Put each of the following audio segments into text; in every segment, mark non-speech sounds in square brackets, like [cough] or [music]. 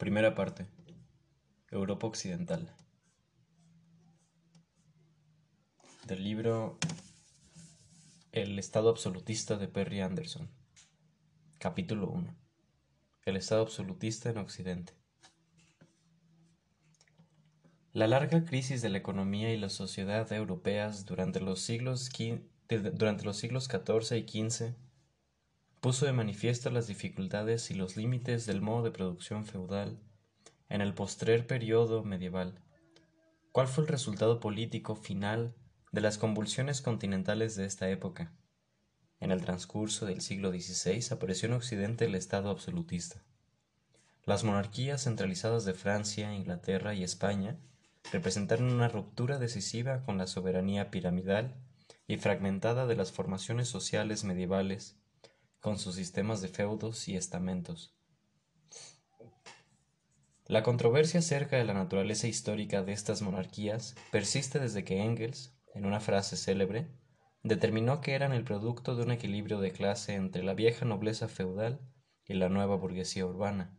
Primera parte. Europa Occidental. Del libro El Estado Absolutista de Perry Anderson. Capítulo 1. El Estado Absolutista en Occidente. La larga crisis de la economía y la sociedad europeas durante los siglos, durante los siglos XIV y XV puso de manifiesto las dificultades y los límites del modo de producción feudal en el postrer periodo medieval. ¿Cuál fue el resultado político final de las convulsiones continentales de esta época? En el transcurso del siglo XVI apareció en Occidente el Estado absolutista. Las monarquías centralizadas de Francia, Inglaterra y España representaron una ruptura decisiva con la soberanía piramidal y fragmentada de las formaciones sociales medievales, con sus sistemas de feudos y estamentos. La controversia acerca de la naturaleza histórica de estas monarquías persiste desde que Engels, en una frase célebre, determinó que eran el producto de un equilibrio de clase entre la vieja nobleza feudal y la nueva burguesía urbana.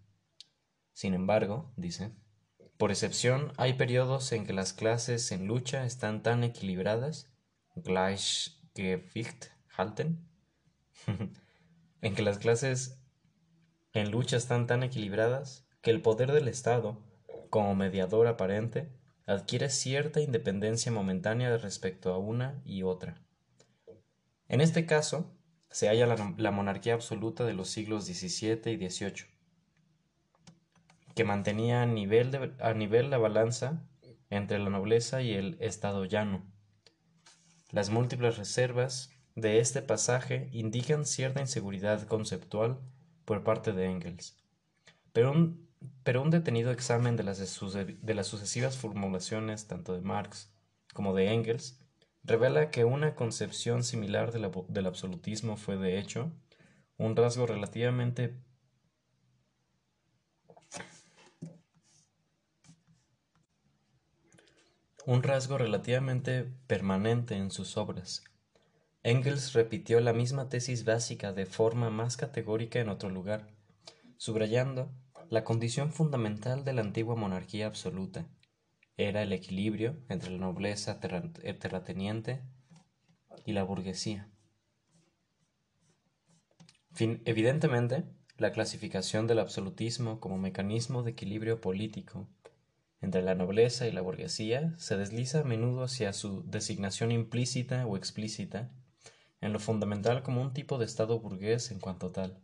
Sin embargo, dice, por excepción, hay periodos en que las clases en lucha están tan equilibradas, Gleichgewicht halten, [laughs] en que las clases en lucha están tan equilibradas que el poder del Estado, como mediador aparente, adquiere cierta independencia momentánea respecto a una y otra. En este caso, se halla la, monarquía absoluta de los siglos XVII y XVIII, que mantenía a nivel, a nivel la balanza entre la nobleza y el estado llano. Las múltiples reservas de este pasaje indican cierta inseguridad conceptual por parte de Engels, pero un, pero un detenido examen de las, de las sucesivas formulaciones tanto de Marx como de Engels revela que una concepción similar del absolutismo fue de hecho un rasgo relativamente un rasgo relativamente permanente en sus obras. Engels repitió la misma tesis básica de forma más categórica en otro lugar, subrayando la condición fundamental de la antigua monarquía absoluta. Era el equilibrio entre la nobleza eh, terrateniente y la burguesía. evidentemente, la clasificación del absolutismo como mecanismo de equilibrio político entre la nobleza y la burguesía se desliza a menudo hacia su designación implícita o explícita, en lo fundamental como un tipo de Estado burgués en cuanto tal.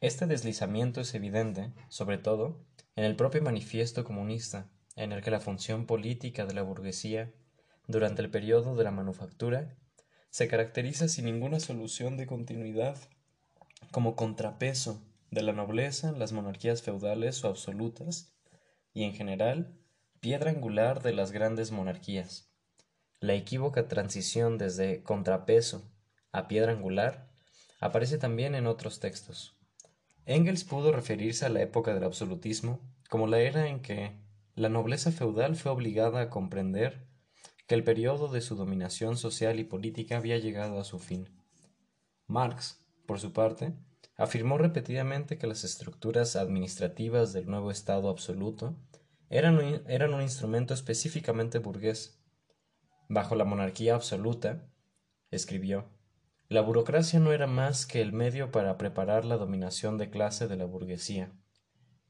Este deslizamiento es evidente, sobre todo, en el propio manifiesto comunista, en el que la función política de la burguesía, durante el periodo de la manufactura, se caracteriza sin ninguna solución de continuidad como contrapeso de la nobleza en las monarquías feudales o absolutas y en general piedra angular de las grandes monarquías. La equívoca transición desde contrapeso a piedra angular aparece también en otros textos. Engels pudo referirse a la época del absolutismo como la era en que la nobleza feudal fue obligada a comprender que el periodo de su dominación social y política había llegado a su fin. Marx, por su parte, afirmó repetidamente que las estructuras administrativas del nuevo Estado absoluto eran un, eran un instrumento específicamente burgués. Bajo la monarquía absoluta, escribió, la burocracia no era más que el medio para preparar la dominación de clase de la burguesía.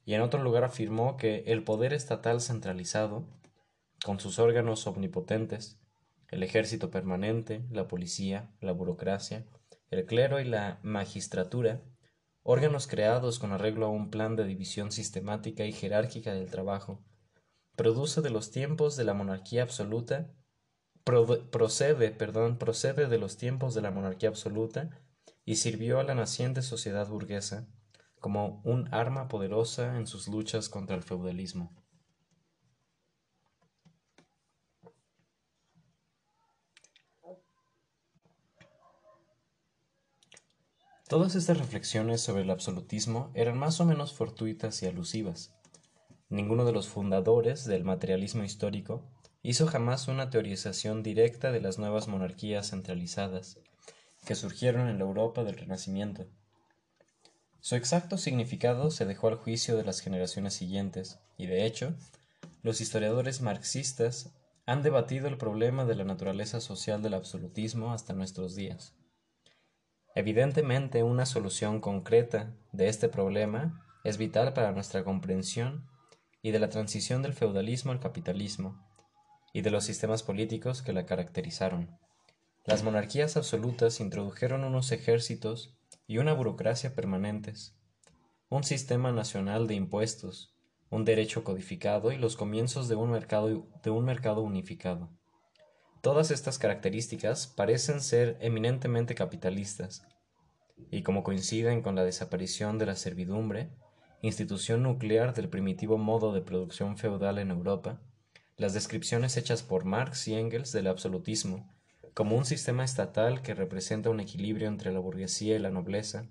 Y en otro lugar afirmó que el poder estatal centralizado, con sus órganos omnipotentes, el ejército permanente, la policía, la burocracia, el clero y la magistratura, órganos creados con arreglo a un plan de división sistemática y jerárquica del trabajo, produce de los tiempos de la monarquía absoluta, procede, perdón, procede de los tiempos de la monarquía absoluta y sirvió a la naciente sociedad burguesa como un arma poderosa en sus luchas contra el feudalismo. Todas estas reflexiones sobre el absolutismo eran más o menos fortuitas y alusivas. Ninguno de los fundadores del materialismo histórico hizo jamás una teorización directa de las nuevas monarquías centralizadas que surgieron en la Europa del Renacimiento. Su exacto significado se dejó al juicio de las generaciones siguientes, y de hecho, los historiadores marxistas han debatido el problema de la naturaleza social del absolutismo hasta nuestros días. Evidentemente, una solución concreta de este problema es vital para nuestra comprensión y de la transición del feudalismo al capitalismo y de los sistemas políticos que la caracterizaron. Las monarquías absolutas introdujeron unos ejércitos y una burocracia permanentes, un sistema nacional de impuestos, un derecho codificado y los comienzos de un mercado, de un mercado unificado. Todas estas características parecen ser eminentemente capitalistas, y como coinciden con la desaparición de la servidumbre, institución nuclear del primitivo modo de producción feudal en Europa, las descripciones hechas por Marx y Engels del absolutismo, como un sistema estatal que representa un equilibrio entre la burguesía y la nobleza,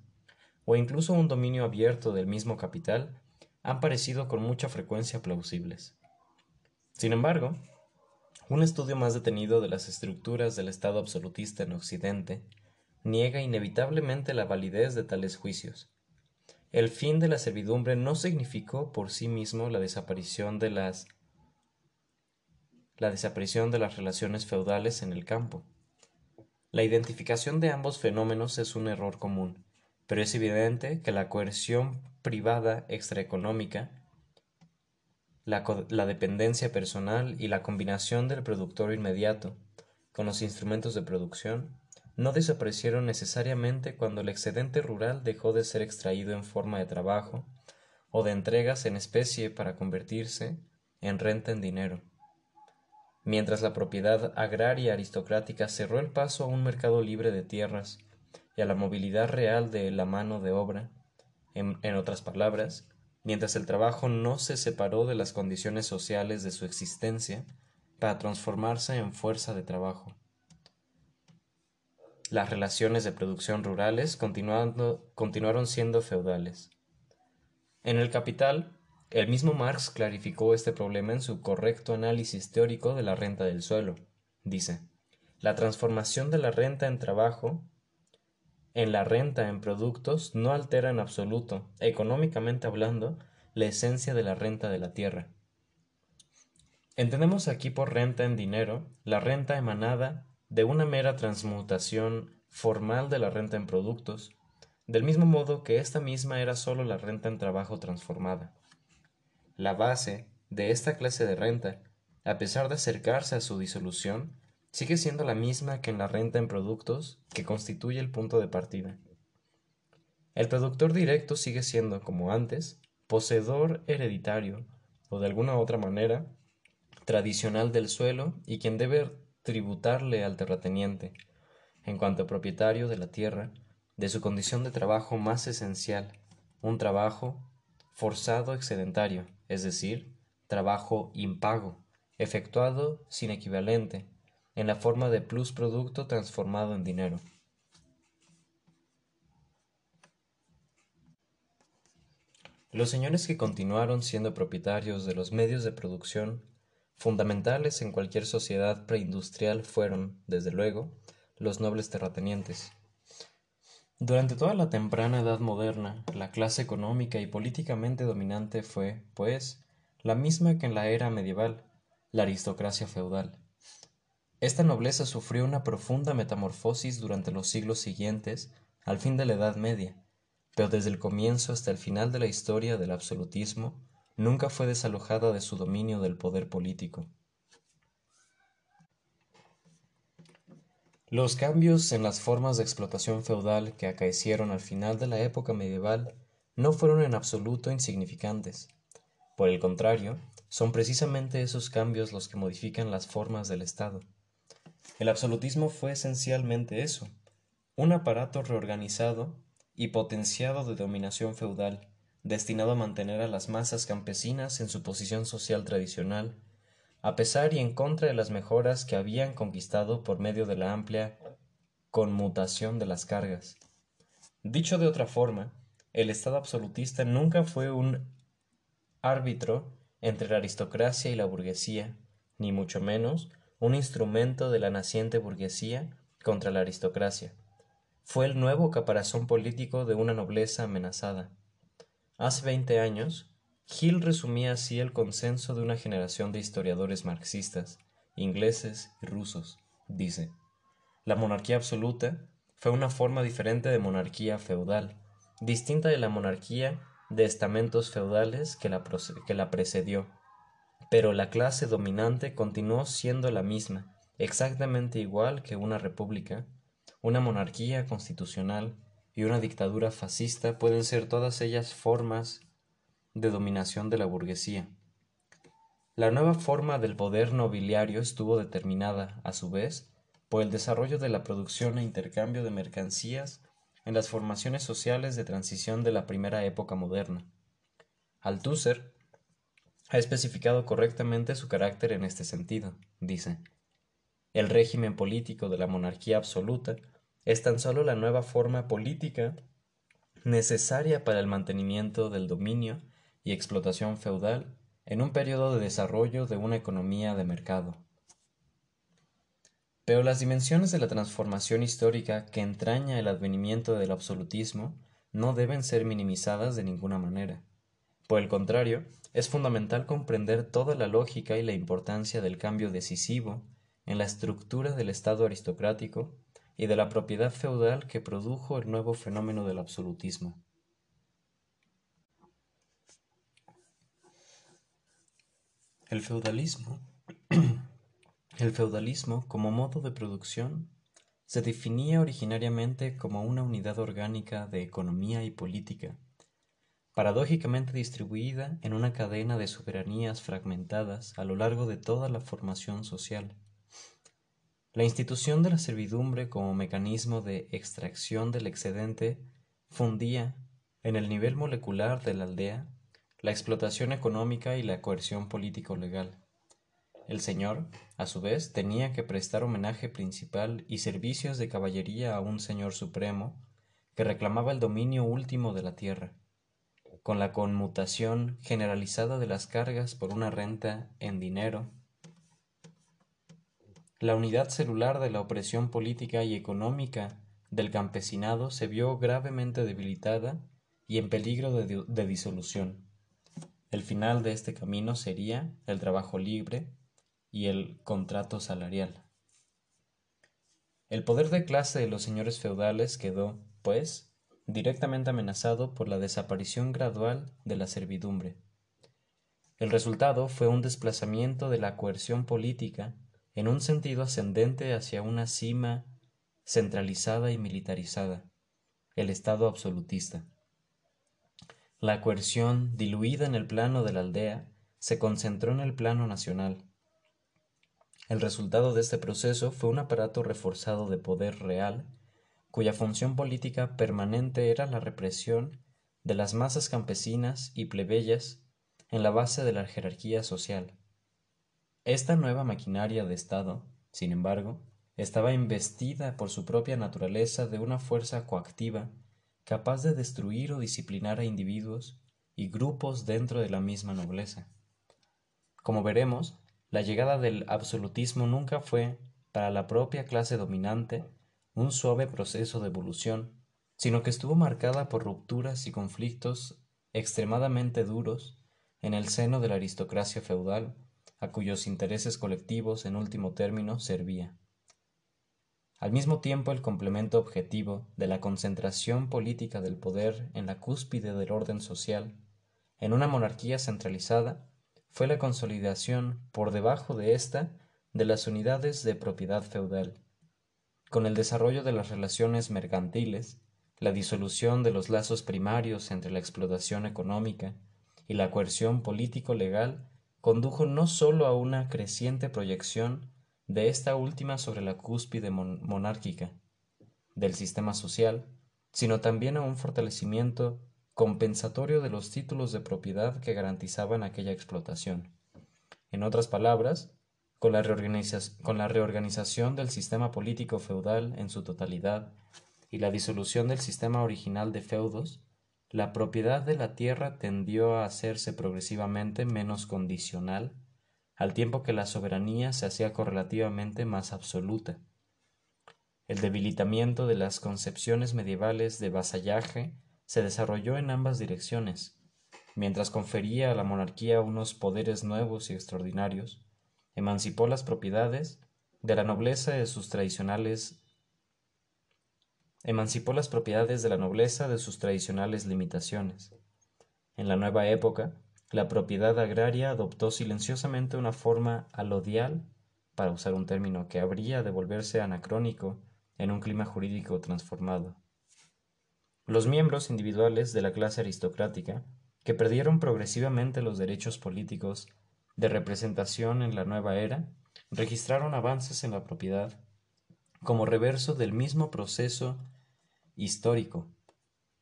o incluso un dominio abierto del mismo capital, han parecido con mucha frecuencia plausibles. Sin embargo, un estudio más detenido de las estructuras del Estado absolutista en Occidente niega inevitablemente la validez de tales juicios. El fin de la servidumbre no significó por sí mismo la desaparición de las la desaparición de las relaciones feudales en el campo. La identificación de ambos fenómenos es un error común, pero es evidente que la coerción privada extraeconómica, la, la dependencia personal y la combinación del productor inmediato con los instrumentos de producción no desaparecieron necesariamente cuando el excedente rural dejó de ser extraído en forma de trabajo o de entregas en especie para convertirse en renta en dinero. Mientras la propiedad agraria aristocrática cerró el paso a un mercado libre de tierras y a la movilidad real de la mano de obra. En, otras palabras, mientras el trabajo no se separó de las condiciones sociales de su existencia para transformarse en fuerza de trabajo. Las relaciones de producción rurales continuaron siendo feudales. En el Capital, el mismo Marx clarificó este problema en su correcto análisis teórico de la renta del suelo. Dice, la transformación de la renta en trabajo en la renta en productos no altera en absoluto, económicamente hablando, la esencia de la renta de la tierra. Entendemos aquí por renta en dinero la renta emanada de una mera transmutación formal de la renta en productos, del mismo modo que esta misma era sólo la renta en trabajo transformada. La base de esta clase de renta, a pesar de acercarse a su disolución, sigue siendo la misma que en la renta en productos que constituye el punto de partida. El productor directo sigue siendo, como antes, poseedor hereditario o de alguna otra manera tradicional del suelo y quien debe tributarle al terrateniente, en cuanto propietario de la tierra, de su condición de trabajo más esencial, un trabajo forzado excedentario, es decir, trabajo impago, efectuado sin equivalente, en la forma de plus producto transformado en dinero. Los señores que continuaron siendo propietarios de los medios de producción fundamentales en cualquier sociedad preindustrial fueron, desde luego, los nobles terratenientes. Durante toda la temprana edad moderna, la clase económica y políticamente dominante fue, pues, la misma que en la era medieval, la aristocracia feudal. Esta nobleza sufrió una profunda metamorfosis durante los siglos siguientes al fin de la Edad Media, pero desde el comienzo hasta el final de la historia del absolutismo nunca fue desalojada de su dominio del poder político. Los cambios en las formas de explotación feudal que acaecieron al final de la época medieval no fueron en absoluto insignificantes. Por el contrario, son precisamente esos cambios los que modifican las formas del Estado. El absolutismo fue esencialmente eso, un aparato reorganizado y potenciado de dominación feudal, destinado a mantener a las masas campesinas en su posición social tradicional, a pesar y en contra de las mejoras que habían conquistado por medio de la amplia conmutación de las cargas. Dicho de otra forma, el Estado absolutista nunca fue un árbitro entre la aristocracia y la burguesía, ni mucho menos un instrumento de la naciente burguesía contra la aristocracia. fue el nuevo caparazón político de una nobleza amenazada. Hace veinte años, Hill resumía así el consenso de una generación de historiadores marxistas, ingleses y rusos. Dice, la monarquía absoluta fue una forma diferente de monarquía feudal, distinta de la monarquía de estamentos feudales que la, que la precedió. Pero la clase dominante continuó siendo la misma, exactamente igual que una república, una monarquía constitucional y una dictadura fascista pueden ser todas ellas formas de dominación de la burguesía. La nueva forma del poder nobiliario estuvo determinada, a su vez, por el desarrollo de la producción e intercambio de mercancías en las formaciones sociales de transición de la primera época moderna. Althusser ha especificado correctamente su carácter en este sentido. Dice, el régimen político de la monarquía absoluta es tan solo la nueva forma política necesaria para el mantenimiento del dominio y explotación feudal en un periodo de desarrollo de una economía de mercado. Pero las dimensiones de la transformación histórica que entraña el advenimiento del absolutismo no deben ser minimizadas de ninguna manera. Por el contrario, es fundamental comprender toda la lógica y la importancia del cambio decisivo en la estructura del Estado aristocrático y de la propiedad feudal que produjo el nuevo fenómeno del absolutismo. El feudalismo, [clears throat] el feudalismo como modo de producción se definía originariamente como una unidad orgánica de economía y política, paradójicamente distribuida en una cadena de soberanías fragmentadas a lo largo de toda la formación social. La institución de la servidumbre como mecanismo de extracción del excedente fundía, en el nivel molecular de la aldea, la explotación económica y la coerción político-legal. El señor, a su vez, tenía que prestar homenaje principal y servicios de caballería a un señor supremo que reclamaba el dominio último de la tierra, con la conmutación generalizada de las cargas por una renta en dinero. La unidad celular de la opresión política y económica del campesinado se vio gravemente debilitada y en peligro de, de disolución. El final de este camino sería el trabajo libre y el contrato salarial. El poder de clase de los señores feudales quedó, pues, directamente amenazado por la desaparición gradual de la servidumbre. El resultado fue un desplazamiento de la coerción política en un sentido ascendente hacia una cima centralizada y militarizada, el Estado absolutista. La coerción, diluida en el plano de la aldea, se concentró en el plano nacional. El resultado de este proceso fue un aparato reforzado de poder real, cuya función política permanente era la represión de las masas campesinas y plebeyas en la base de la jerarquía social. Esta nueva maquinaria de Estado, sin embargo, estaba investida por su propia naturaleza de una fuerza coactiva capaz de destruir o disciplinar a individuos y grupos dentro de la misma nobleza. Como veremos, la llegada del absolutismo nunca fue, para la propia clase dominante, un suave proceso de evolución, sino que estuvo marcada por rupturas y conflictos extremadamente duros en el seno de la aristocracia feudal, a cuyos intereses colectivos en último término servía. Al mismo tiempo, el complemento objetivo de la concentración política del poder en la cúspide del orden social, en una monarquía centralizada, fue la consolidación, por debajo de ésta, de las unidades de propiedad feudal. Con el desarrollo de las relaciones mercantiles, la disolución de los lazos primarios entre la explotación económica y la coerción político-legal condujo no sólo a una creciente proyección de esta última sobre la cúspide monárquica del sistema social, sino también a un fortalecimiento compensatorio de los títulos de propiedad que garantizaban aquella explotación. En otras palabras, con la, reorganización del sistema político feudal en su totalidad y la disolución del sistema original de feudos, la propiedad de la tierra tendió a hacerse progresivamente menos condicional al tiempo que la soberanía se hacía correlativamente más absoluta. El debilitamiento de las concepciones medievales de vasallaje se desarrolló en ambas direcciones. Mientras confería a la monarquía unos poderes nuevos y extraordinarios, emancipó las propiedades de la nobleza de sus tradicionales emancipó las propiedades de la nobleza de sus tradicionales limitaciones. En la nueva época, la propiedad agraria adoptó silenciosamente una forma alodial, para usar un término que habría de volverse anacrónico en un clima jurídico transformado. Los miembros individuales de la clase aristocrática, que perdieron progresivamente los derechos políticos de representación en la nueva era, registraron avances en la propiedad como reverso del mismo proceso histórico.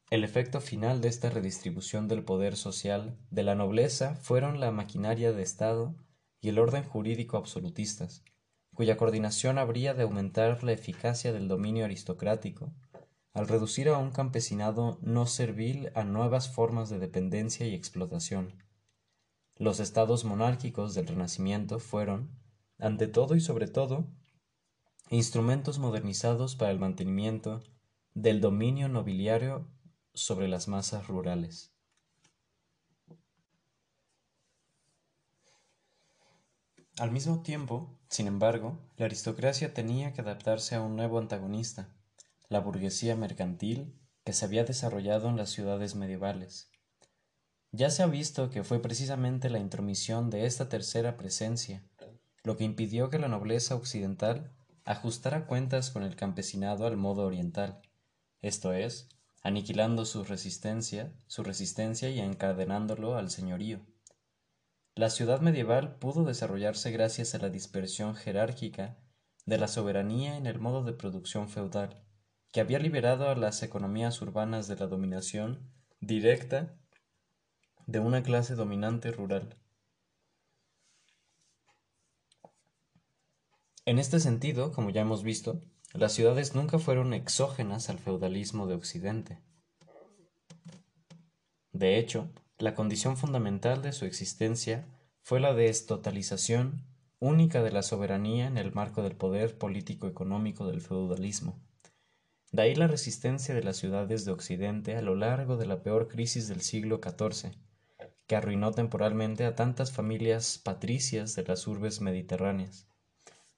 El efecto final de esta redistribución del poder social de la nobleza fueron la maquinaria de Estado y el orden jurídico absolutistas, cuya coordinación habría de aumentar la eficacia del dominio aristocrático, al reducir a un campesinado no servil a nuevas formas de dependencia y explotación. Los estados monárquicos del Renacimiento fueron, ante todo y sobre todo, instrumentos modernizados para el mantenimiento del dominio nobiliario sobre las masas rurales. Al mismo tiempo, sin embargo, la aristocracia tenía que adaptarse a un nuevo antagonista, la burguesía mercantil que se había desarrollado en las ciudades medievales. Ya se ha visto que fue precisamente la intromisión de esta tercera presencia lo que impidió que la nobleza occidental ajustara cuentas con el campesinado al modo oriental, esto es, aniquilando su resistencia, su resistencia y encadenándolo al señorío. La ciudad medieval pudo desarrollarse gracias a la dispersión jerárquica de la soberanía en el modo de producción feudal, que había liberado a las economías urbanas de la dominación directa de una clase dominante rural. En este sentido, como ya hemos visto, las ciudades nunca fueron exógenas al feudalismo de Occidente. De hecho, la condición fundamental de su existencia fue la destotalización única de la soberanía en el marco del poder político-económico del feudalismo. De ahí la resistencia de las ciudades de Occidente a lo largo de la peor crisis del siglo XIV, que arruinó temporalmente a tantas familias patricias de las urbes mediterráneas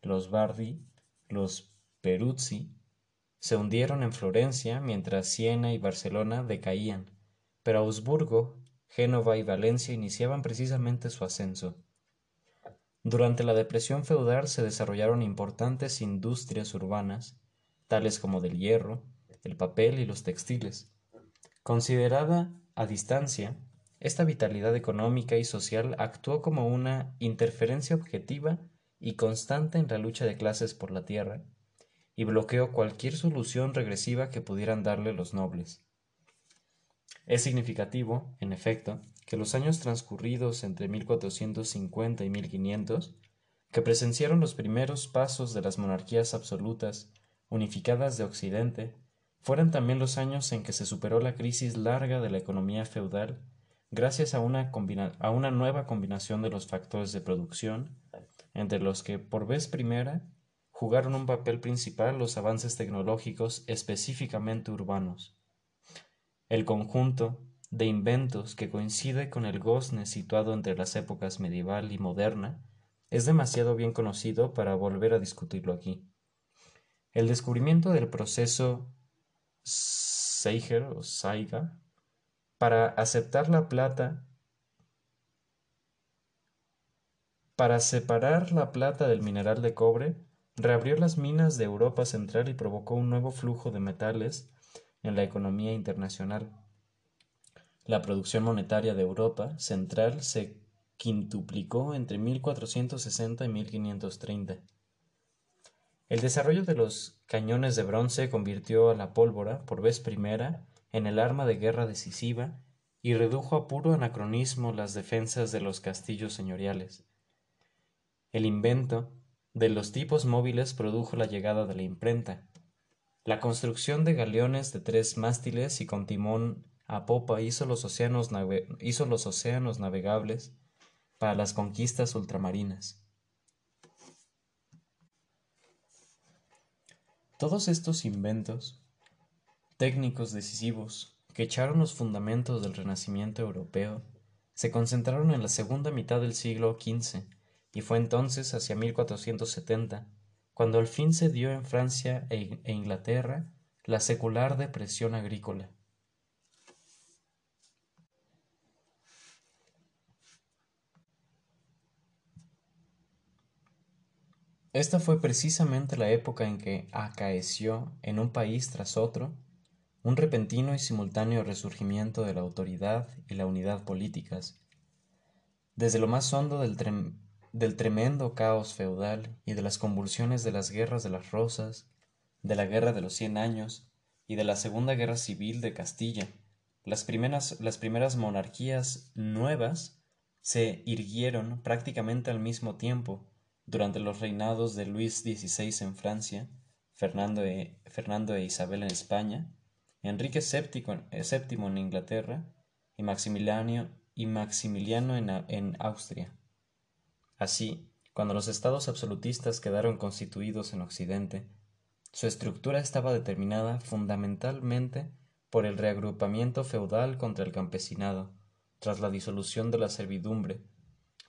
los Bardi, los Peruzzi, se hundieron en Florencia mientras Siena y Barcelona decaían, pero Augsburgo, Génova y Valencia iniciaban precisamente su ascenso. Durante la depresión feudal se desarrollaron importantes industrias urbanas, tales como del hierro, el papel y los textiles. Considerada a distancia, esta vitalidad económica y social actuó como una interferencia objetiva y constante en la lucha de clases por la tierra, y bloqueó cualquier solución regresiva que pudieran darle los nobles. Es significativo, en efecto, que los años transcurridos entre 1450 y 1500, que presenciaron los primeros pasos de las monarquías absolutas unificadas de Occidente, fueran también los años en que se superó la crisis larga de la economía feudal gracias a una, a una nueva combinación de los factores de producción, entre los que por vez primera jugaron un papel principal los avances tecnológicos específicamente urbanos. El conjunto de inventos que coincide con el gozne situado entre las épocas medieval y moderna es demasiado bien conocido para volver a discutirlo aquí. El descubrimiento del proceso Seiger o Saiga para aceptar la plata Para separar la plata del mineral de cobre, reabrió las minas de Europa Central y provocó un nuevo flujo de metales en la economía internacional. La producción monetaria de Europa Central se quintuplicó entre 1460 y 1530. El desarrollo de los cañones de bronce convirtió a la pólvora, por vez primera, en el arma de guerra decisiva y redujo a puro anacronismo las defensas de los castillos señoriales. El invento de los tipos móviles produjo la llegada de la imprenta. La construcción de galeones de tres mástiles y con timón a popa hizo los océanos, hizo los océanos navegables para las conquistas ultramarinas. Todos estos inventos técnicos decisivos que echaron los fundamentos del Renacimiento europeo se concentraron en la segunda mitad del siglo XV y fue entonces hacia 1470 cuando al fin se dio en Francia e, e Inglaterra la secular depresión agrícola. Esta fue precisamente la época en que acaeció en un país tras otro un repentino y simultáneo resurgimiento de la autoridad y la unidad políticas. Desde lo más hondo del, del tremendo caos feudal y de las convulsiones de las guerras de las rosas, de la guerra de los cien años y de la segunda guerra civil de Castilla, las primeras, las primeras monarquías nuevas se irguieron prácticamente al mismo tiempo durante los reinados de Luis XVI en Francia, Fernando e, Fernando e Isabel en España, Enrique VII, eh, en Inglaterra y Maximiliano, y Maximiliano en, en Austria. Así, cuando los estados absolutistas quedaron constituidos en Occidente, su estructura estaba determinada fundamentalmente por el reagrupamiento feudal contra el campesinado, tras la disolución de la servidumbre,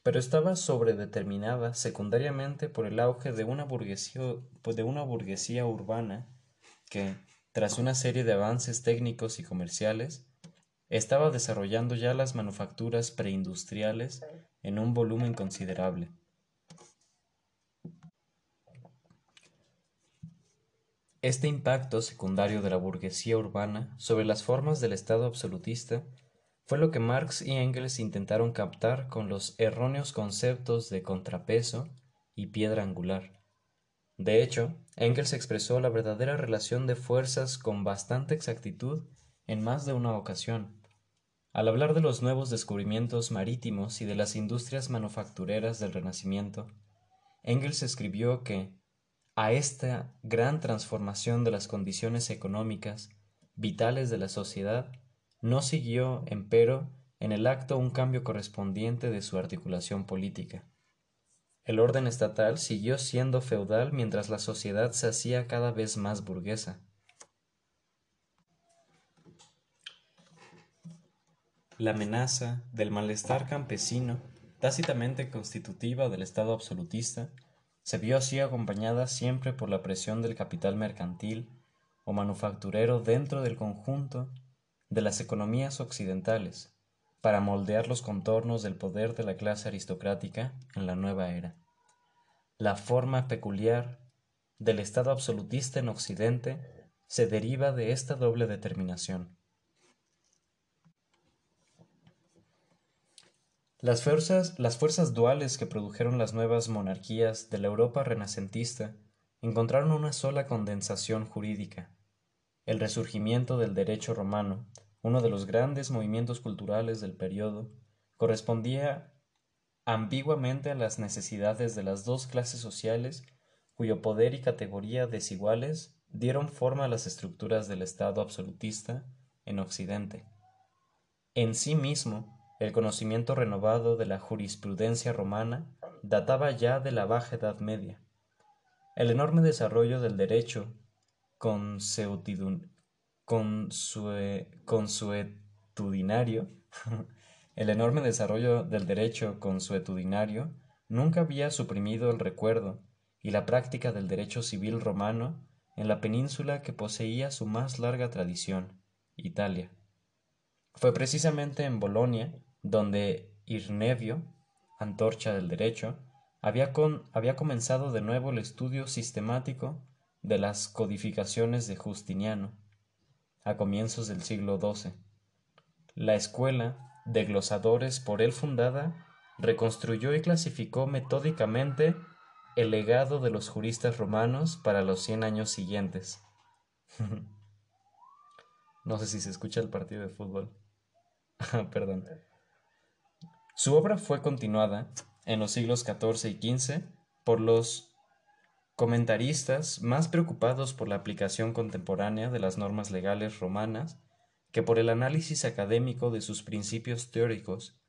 pero estaba sobredeterminada secundariamente por el auge de una burguesía, de una burguesía urbana que, tras una serie de avances técnicos y comerciales, estaba desarrollando ya las manufacturas preindustriales en un volumen considerable. Este impacto secundario de la burguesía urbana sobre las formas del Estado absolutista fue lo que Marx y Engels intentaron captar con los erróneos conceptos de contrapeso y piedra angular. De hecho, Engels expresó la verdadera relación de fuerzas con bastante exactitud en más de una ocasión. Al hablar de los nuevos descubrimientos marítimos y de las industrias manufactureras del Renacimiento, Engels escribió que a esta gran transformación de las condiciones económicas vitales de la sociedad no siguió, empero, en el acto un cambio correspondiente de su articulación política. El orden estatal siguió siendo feudal mientras la sociedad se hacía cada vez más burguesa. La amenaza del malestar campesino, tácitamente constitutiva del Estado absolutista, se vio así acompañada siempre por la presión del capital mercantil o manufacturero dentro del conjunto de las economías occidentales, para moldear los contornos del poder de la clase aristocrática en la nueva era. La forma peculiar del Estado absolutista en Occidente se deriva de esta doble determinación. Las fuerzas, las fuerzas duales que produjeron las nuevas monarquías de la Europa renacentista encontraron una sola condensación jurídica, el resurgimiento del derecho romano, uno de los grandes movimientos culturales del periodo, correspondía ambiguamente a las necesidades de las dos clases sociales cuyo poder y categoría desiguales dieron forma a las estructuras del Estado absolutista en Occidente. En sí mismo, el conocimiento renovado de la jurisprudencia romana databa ya de la Baja Edad Media. El enorme desarrollo del derecho consuetudinario, [laughs] el enorme desarrollo del derecho consuetudinario nunca había suprimido el recuerdo y la práctica del derecho civil romano en la península que poseía su más larga tradición, Italia. Fue precisamente en Bolonia donde Irnevio, antorcha del derecho, había, había comenzado de nuevo el estudio sistemático de las codificaciones de Justiniano, a comienzos del siglo XII. La escuela de glosadores por él fundada reconstruyó y clasificó metódicamente el legado de los juristas romanos para los cien años siguientes. [laughs] no sé si se escucha el partido de fútbol. [laughs] Perdón. Su obra fue continuada en los siglos XIV y XV por los comentaristas más preocupados por la aplicación contemporánea de las normas legales romanas que por el análisis académico de sus principios teóricos,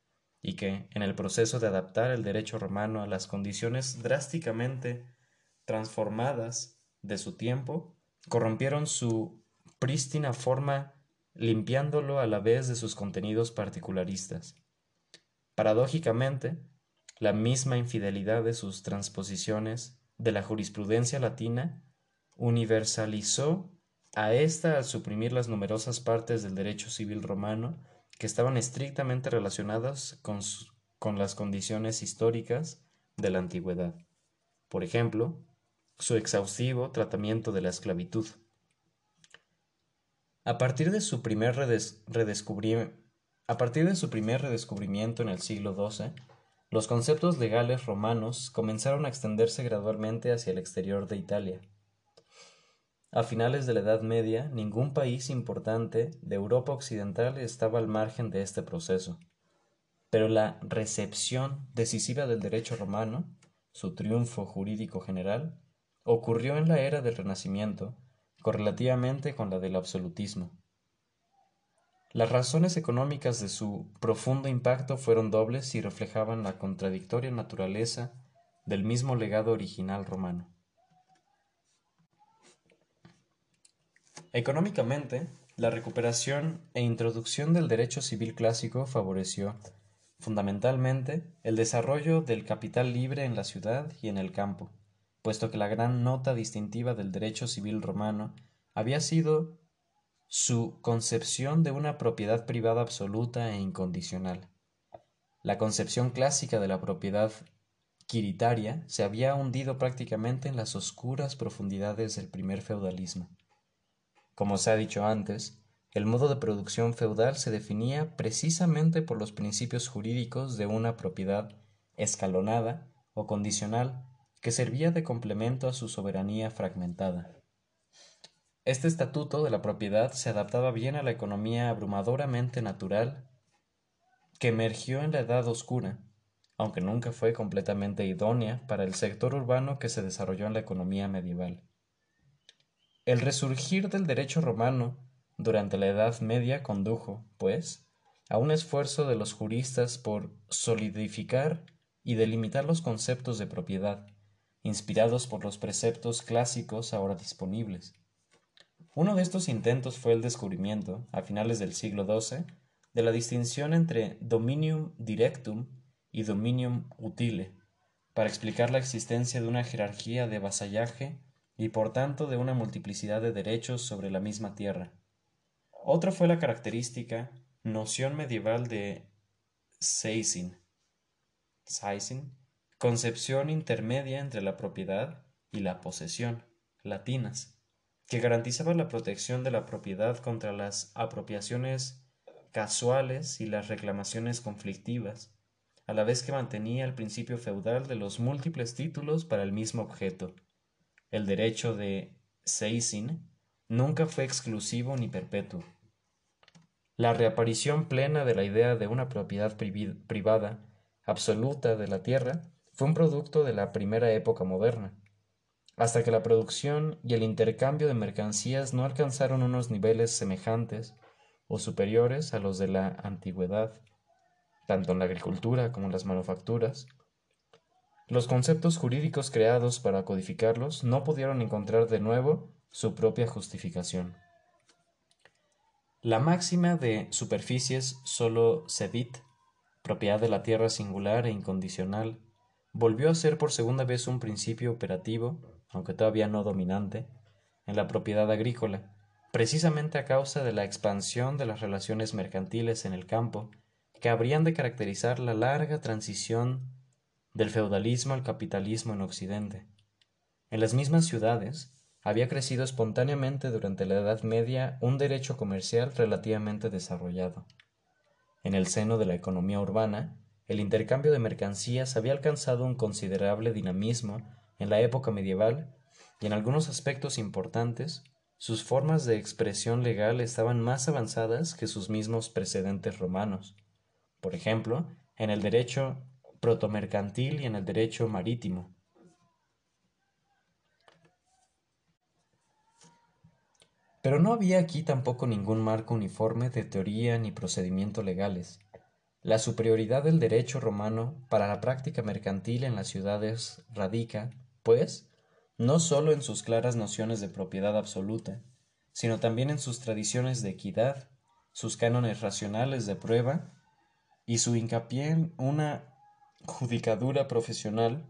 y que, en el proceso de adaptar el derecho romano a las condiciones drásticamente transformadas de su tiempo, corrompieron su prístina forma limpiándolo a la vez de sus contenidos particularistas. Paradójicamente, la misma infidelidad de sus transposiciones de la jurisprudencia latina universalizó a ésta al suprimir las numerosas partes del derecho civil romano que estaban estrictamente relacionadas con, con las condiciones históricas de la antigüedad. Por ejemplo, su exhaustivo tratamiento de la esclavitud. A partir de su primer redescubrimiento a partir de su primer redescubrimiento en el siglo XII, los conceptos legales romanos comenzaron a extenderse gradualmente hacia el exterior de Italia. A finales de la Edad Media, ningún país importante de Europa Occidental estaba al margen de este proceso. Pero la recepción decisiva del derecho romano, su triunfo jurídico general, ocurrió en la era del Renacimiento, correlativamente con la del absolutismo. Las razones económicas de su profundo impacto fueron dobles y reflejaban la contradictoria naturaleza del mismo legado original romano. Económicamente, la recuperación e introducción del derecho civil clásico favoreció, fundamentalmente, el desarrollo del capital libre en la ciudad y en el campo, puesto que la gran nota distintiva del derecho civil romano había sido su concepción de una propiedad privada absoluta e incondicional. La concepción clásica de la propiedad quiritaria se había hundido prácticamente en las oscuras profundidades del primer feudalismo. Como se ha dicho antes, el modo de producción feudal se definía precisamente por los principios jurídicos de una propiedad escalonada o condicional que servía de complemento a su soberanía fragmentada. Este estatuto de la propiedad se adaptaba bien a la economía abrumadoramente natural que emergió en la Edad Oscura, aunque nunca fue completamente idónea para el sector urbano que se desarrolló en la economía medieval. El resurgir del derecho romano durante la Edad Media condujo, pues, a un esfuerzo de los juristas por solidificar y delimitar los conceptos de propiedad, inspirados por los preceptos clásicos ahora disponibles. Uno de estos intentos fue el descubrimiento, a finales del siglo XII, de la distinción entre dominium directum y dominium utile, para explicar la existencia de una jerarquía de vasallaje y por tanto de una multiplicidad de derechos sobre la misma tierra. Otra fue la característica noción medieval de seisin, concepción intermedia entre la propiedad y la posesión, latinas que garantizaba la protección de la propiedad contra las apropiaciones casuales y las reclamaciones conflictivas, a la vez que mantenía el principio feudal de los múltiples títulos para el mismo objeto. El derecho de seisin nunca fue exclusivo ni perpetuo. La reaparición plena de la idea de una propiedad privada absoluta de la tierra fue un producto de la primera época moderna, hasta que la producción y el intercambio de mercancías no alcanzaron unos niveles semejantes o superiores a los de la antigüedad, tanto en la agricultura como en las manufacturas. Los conceptos jurídicos creados para codificarlos no pudieron encontrar de nuevo su propia justificación. La máxima de superficies solo cedit, propiedad de la tierra singular e incondicional, volvió a ser por segunda vez un principio operativo aunque todavía no dominante, en la propiedad agrícola, precisamente a causa de la expansión de las relaciones mercantiles en el campo, que habrían de caracterizar la larga transición del feudalismo al capitalismo en Occidente. En las mismas ciudades había crecido espontáneamente durante la Edad Media un derecho comercial relativamente desarrollado. En el seno de la economía urbana, el intercambio de mercancías había alcanzado un considerable dinamismo en la época medieval, y en algunos aspectos importantes, sus formas de expresión legal estaban más avanzadas que sus mismos precedentes romanos. Por ejemplo, en el derecho protomercantil y en el derecho marítimo. Pero no había aquí tampoco ningún marco uniforme de teoría ni procedimiento legales. La superioridad del derecho romano para la práctica mercantil en las ciudades radica pues, no sólo en sus claras nociones de propiedad absoluta, sino también en sus tradiciones de equidad, sus cánones racionales de prueba y su hincapié en una judicadura profesional,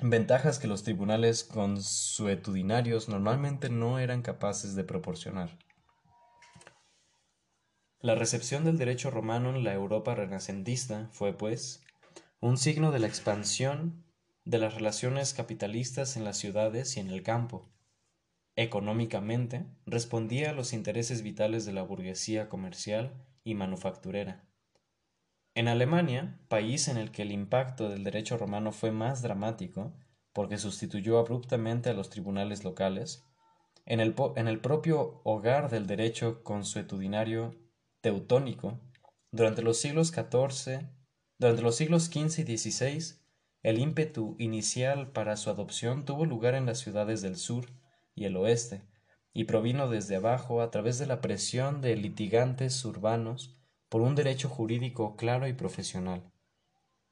ventajas que los tribunales consuetudinarios normalmente no eran capaces de proporcionar. La recepción del derecho romano en la Europa renacentista fue, pues, un signo de la expansión de las relaciones capitalistas en las ciudades y en el campo. Económicamente, respondía a los intereses vitales de la burguesía comercial y manufacturera. En Alemania, país en el que el impacto del derecho romano fue más dramático, porque sustituyó abruptamente a los tribunales locales, en el, en el propio hogar del derecho consuetudinario teutónico, durante los siglos XIV, durante los siglos XV y XVI, el ímpetu inicial para su adopción tuvo lugar en las ciudades del sur y el oeste, y provino desde abajo a través de la presión de litigantes urbanos por un derecho jurídico claro y profesional.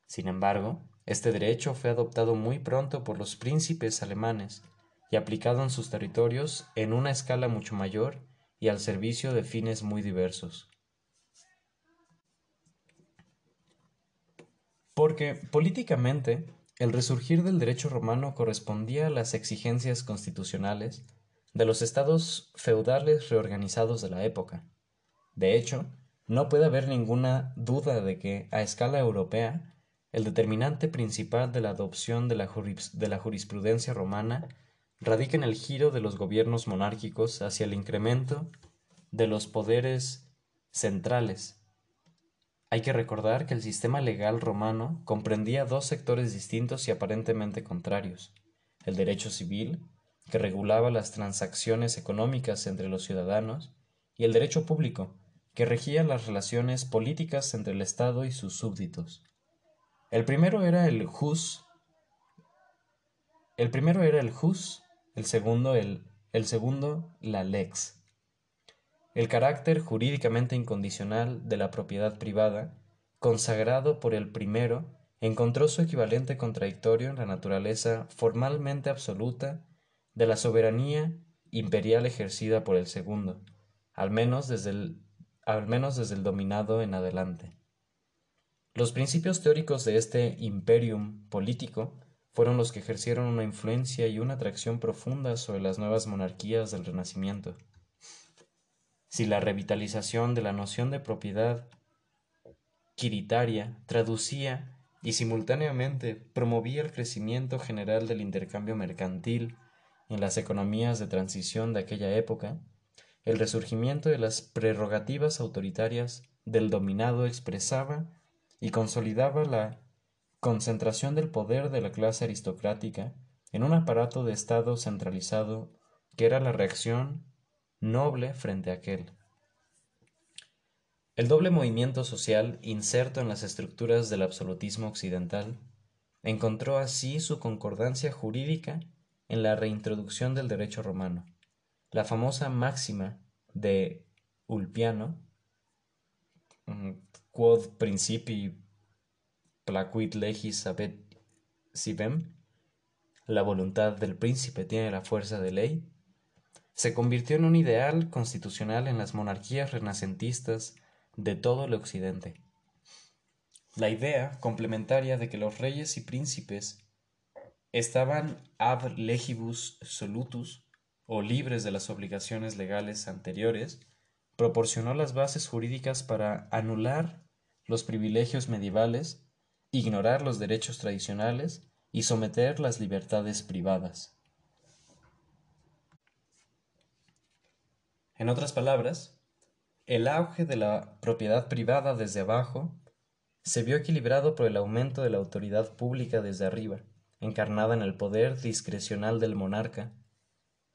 Sin embargo, este derecho fue adoptado muy pronto por los príncipes alemanes y aplicado en sus territorios en una escala mucho mayor y al servicio de fines muy diversos. Porque políticamente el resurgir del derecho romano correspondía a las exigencias constitucionales de los estados feudales reorganizados de la época. De hecho, no puede haber ninguna duda de que, a escala europea, el determinante principal de la adopción de la, de la jurisprudencia romana radica en el giro de los gobiernos monárquicos hacia el incremento de los poderes centrales hay que recordar que el sistema legal romano comprendía dos sectores distintos y aparentemente contrarios. El derecho civil, que regulaba las transacciones económicas entre los ciudadanos, y el derecho público, que regía las relaciones políticas entre el Estado y sus súbditos. El primero era el jus, el primero era el jus, el segundo el, el segundo la lex. El carácter jurídicamente incondicional de la propiedad privada, consagrado por el primero, encontró su equivalente contradictorio en la naturaleza formalmente absoluta de la soberanía imperial ejercida por el segundo, al menos desde el, al menos desde el dominado en adelante. Los principios teóricos de este imperium político fueron los que ejercieron una influencia y una atracción profunda sobre las nuevas monarquías del Renacimiento si la revitalización de la noción de propiedad quiritaria traducía y simultáneamente promovía el crecimiento general del intercambio mercantil en las economías de transición de aquella época, el resurgimiento de las prerrogativas autoritarias del dominado expresaba y consolidaba la concentración del poder de la clase aristocrática en un aparato de Estado centralizado que era la reacción noble frente a aquel. El doble movimiento social inserto en las estructuras del absolutismo occidental encontró así su concordancia jurídica en la reintroducción del derecho romano. La famosa máxima de Ulpiano, mm, quod principi placuit legis habet sibem, la voluntad del príncipe tiene la fuerza de ley, se convirtió en un ideal constitucional en las monarquías renacentistas de todo el occidente. La idea complementaria de que los reyes y príncipes estaban ab legibus solutus o libres de las obligaciones legales anteriores proporcionó las bases jurídicas para anular los privilegios medievales, ignorar los derechos tradicionales y someter las libertades privadas. En otras palabras, el auge de la propiedad privada desde abajo se vio equilibrado por el aumento de la autoridad pública desde arriba, encarnada en el poder discrecional del monarca.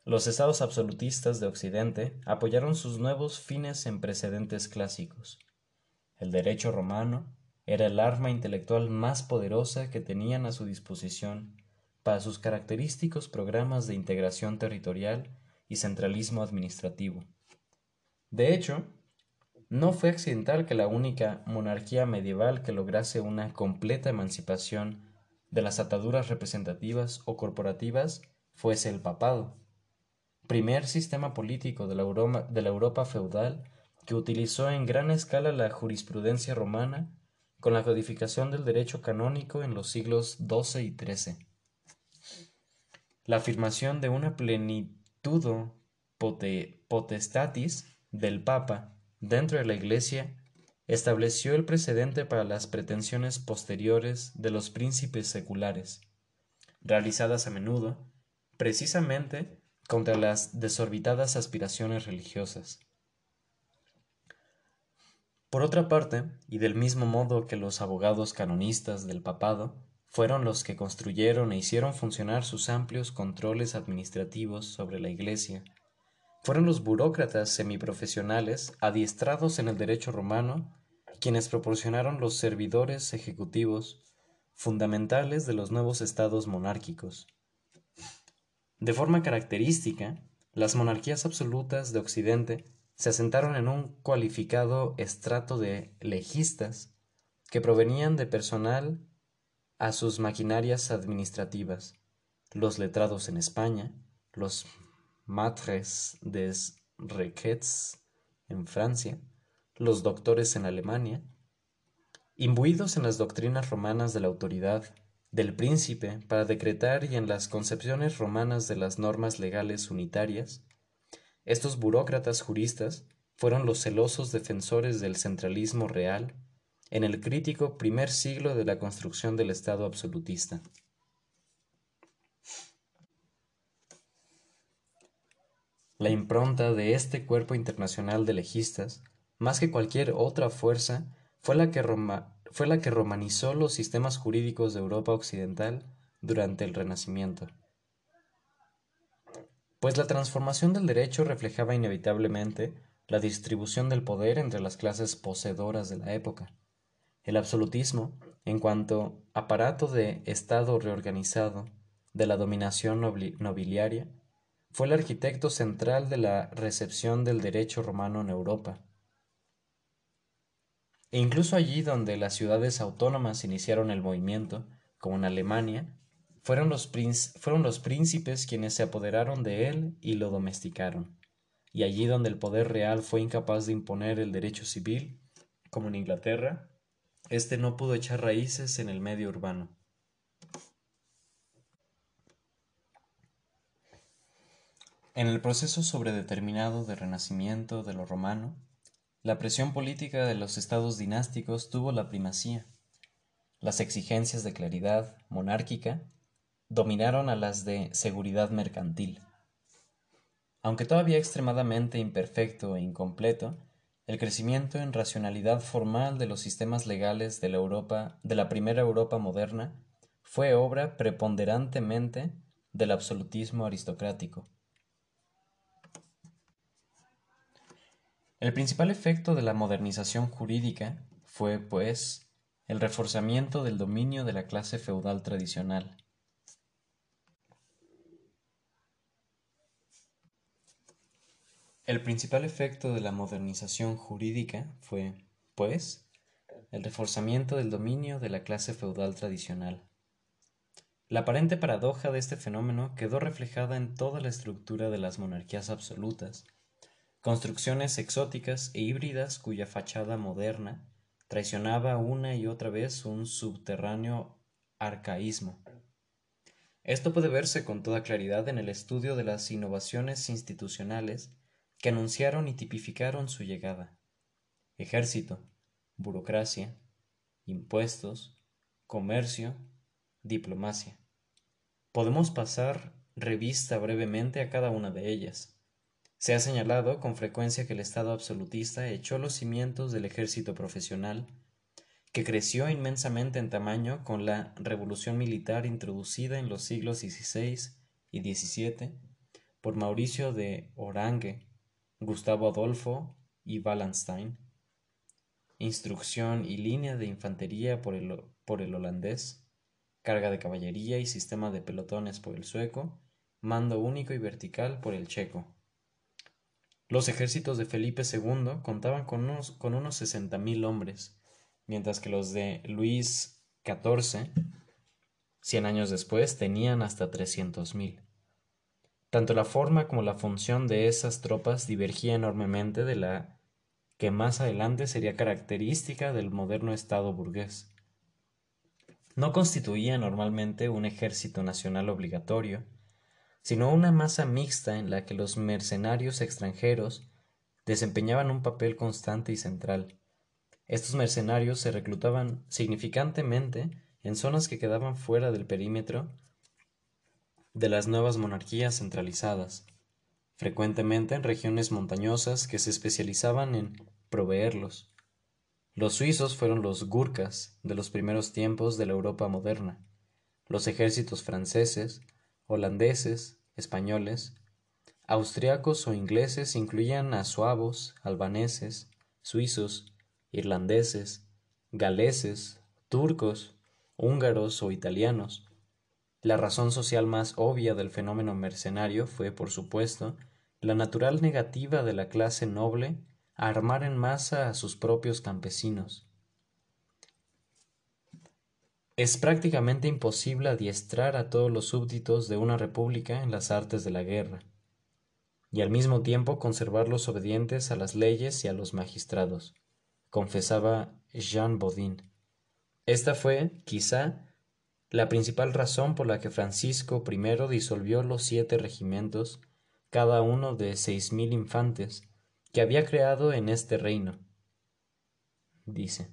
Los estados absolutistas de Occidente apoyaron sus nuevos fines en precedentes clásicos. El derecho romano era el arma intelectual más poderosa que tenían a su disposición para sus característicos programas de integración territorial y centralismo administrativo. De hecho, no fue accidental que la única monarquía medieval que lograse una completa emancipación de las ataduras representativas o corporativas fuese el papado, primer sistema político de la, Europa, de la Europa, feudal que utilizó en gran escala la jurisprudencia romana con la codificación del derecho canónico en los siglos XII y XIII. La afirmación de una plenitud tudo potestatis del Papa dentro de la Iglesia estableció el precedente para las pretensiones posteriores de los príncipes seculares, realizadas a menudo, precisamente, contra las desorbitadas aspiraciones religiosas. Por otra parte, y del mismo modo que los abogados canonistas del papado, fueron los que construyeron e hicieron funcionar sus amplios controles administrativos sobre la Iglesia. Fueron los burócratas semiprofesionales, adiestrados en el derecho romano, quienes proporcionaron los servidores ejecutivos fundamentales de los nuevos estados monárquicos. De forma característica, las monarquías absolutas de Occidente se asentaron en un cualificado estrato de legistas que provenían de personal a sus maquinarias administrativas, los letrados en España, los matres des requets en Francia, los doctores en Alemania, imbuidos en las doctrinas romanas de la autoridad del príncipe para decretar y en las concepciones romanas de las normas legales unitarias, estos burócratas juristas fueron los celosos defensores del centralismo real en el crítico primer siglo de la construcción del Estado absolutista. La impronta de este cuerpo internacional de legistas, más que cualquier otra fuerza, fue la que, Roma, fue la que romanizó los sistemas jurídicos de Europa Occidental durante el Renacimiento. Pues la transformación del derecho reflejaba inevitablemente la distribución del poder entre las clases poseedoras de la época. El absolutismo, en cuanto aparato de Estado reorganizado de la dominación nobiliaria, fue el arquitecto central de la recepción del derecho romano en Europa. E incluso allí donde las ciudades autónomas iniciaron el movimiento, como en Alemania, fueron los, fueron los príncipes quienes se apoderaron de él y lo domesticaron. Y allí donde el poder real fue incapaz de imponer el derecho civil, como en Inglaterra, este no pudo echar raíces en el medio urbano. En el proceso sobredeterminado de renacimiento de lo romano, la presión política de los estados dinásticos tuvo la primacía. Las exigencias de claridad monárquica dominaron a las de seguridad mercantil. Aunque todavía extremadamente imperfecto e incompleto, el crecimiento en racionalidad formal de los sistemas legales de la Europa de la primera Europa moderna fue obra preponderantemente del absolutismo aristocrático. El principal efecto de la modernización jurídica fue, pues, el reforzamiento del dominio de la clase feudal tradicional, El principal efecto de la modernización jurídica fue, pues, el reforzamiento del dominio de la clase feudal tradicional. La aparente paradoja de este fenómeno quedó reflejada en toda la estructura de las monarquías absolutas, construcciones exóticas e híbridas cuya fachada moderna traicionaba una y otra vez un subterráneo arcaísmo. Esto puede verse con toda claridad en el estudio de las innovaciones institucionales que anunciaron y tipificaron su llegada. Ejército, burocracia, impuestos, comercio, diplomacia. Podemos pasar revista brevemente a cada una de ellas. Se ha señalado con frecuencia que el Estado absolutista echó los cimientos del ejército profesional, que creció inmensamente en tamaño con la revolución militar introducida en los siglos XVI y XVII por Mauricio de Orange Gustavo Adolfo y Wallenstein. Instrucción y línea de infantería por el, por el holandés. Carga de caballería y sistema de pelotones por el sueco. Mando único y vertical por el checo. Los ejércitos de Felipe II contaban con unos, con unos 60.000 hombres, mientras que los de Luis XIV, 100 años después, tenían hasta 300.000. Tanto la forma como la función de esas tropas divergía enormemente de la que más adelante sería característica del moderno Estado burgués. No constituía normalmente un ejército nacional obligatorio, sino una masa mixta en la que los mercenarios extranjeros desempeñaban un papel constante y central. Estos mercenarios se reclutaban significantemente en zonas que quedaban fuera del perímetro de las nuevas monarquías centralizadas, frecuentemente en regiones montañosas que se especializaban en proveerlos. Los suizos fueron los gurkas de los primeros tiempos de la Europa moderna. Los ejércitos franceses, holandeses, españoles, austriacos o ingleses incluían a suavos, albaneses, suizos, irlandeses, galeses, turcos, húngaros o italianos. La razón social más obvia del fenómeno mercenario fue, por supuesto, la natural negativa de la clase noble a armar en masa a sus propios campesinos. Es prácticamente imposible adiestrar a todos los súbditos de una república en las artes de la guerra, y al mismo tiempo conservarlos obedientes a las leyes y a los magistrados, confesaba Jean Bodin. Esta fue, quizá, la principal razón por la que Francisco I disolvió los siete regimientos, cada uno de seis mil infantes, que había creado en este reino. Dice.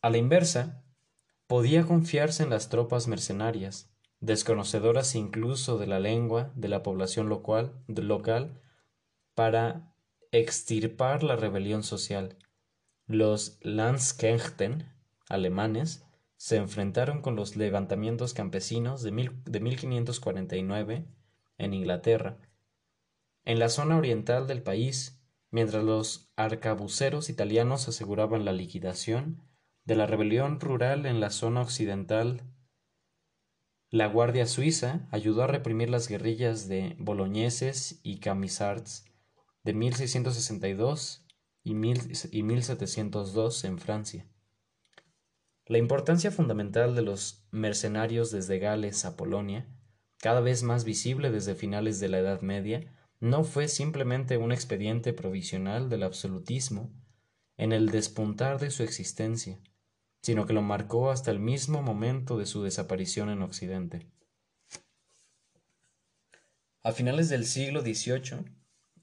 A la inversa, podía confiarse en las tropas mercenarias, desconocedoras incluso de la lengua de la población local, para extirpar la rebelión social. Los Landsknechten alemanes se enfrentaron con los levantamientos campesinos de, mil, de 1549 en Inglaterra. En la zona oriental del país, mientras los arcabuceros italianos aseguraban la liquidación de la rebelión rural en la zona occidental, la Guardia Suiza ayudó a reprimir las guerrillas de boloñeses y camisards de 1662 y, y 1702 en Francia. La importancia fundamental de los mercenarios desde Gales a Polonia, cada vez más visible desde finales de la Edad Media, no fue simplemente un expediente provisional del absolutismo en el despuntar de su existencia, sino que lo marcó hasta el mismo momento de su desaparición en Occidente. A finales del siglo XVIII,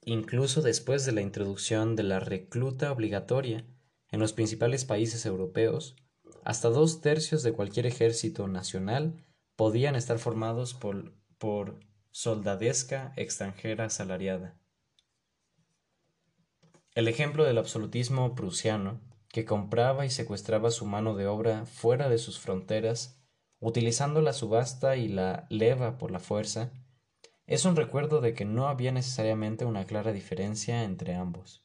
incluso después de la introducción de la recluta obligatoria en los principales países europeos, hasta dos tercios de cualquier ejército nacional podían estar formados por, por soldadesca extranjera asalariada. El ejemplo del absolutismo prusiano, que compraba y secuestraba su mano de obra fuera de sus fronteras, utilizando la subasta y la leva por la fuerza, es un recuerdo de que no había necesariamente una clara diferencia entre ambos.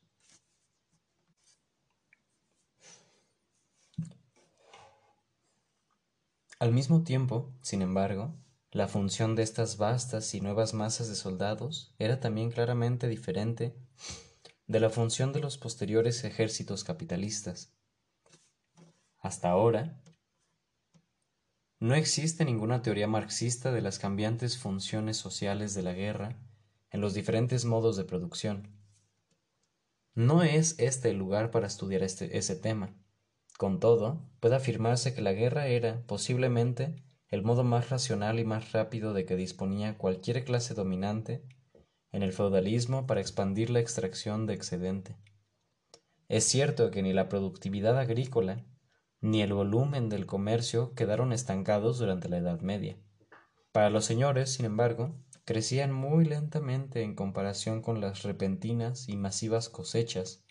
Al mismo tiempo, sin embargo, la función de estas vastas y nuevas masas de soldados era también claramente diferente de la función de los posteriores ejércitos capitalistas. Hasta ahora, no existe ninguna teoría marxista de las cambiantes funciones sociales de la guerra en los diferentes modos de producción. No es este el lugar para estudiar este, ese tema. Con todo, puede afirmarse que la guerra era, posiblemente, el modo más racional y más rápido de que disponía cualquier clase dominante en el feudalismo para expandir la extracción de excedente. Es cierto que ni la productividad agrícola ni el volumen del comercio quedaron estancados durante la Edad Media. Para los señores, sin embargo, crecían muy lentamente en comparación con las repentinas y masivas cosechas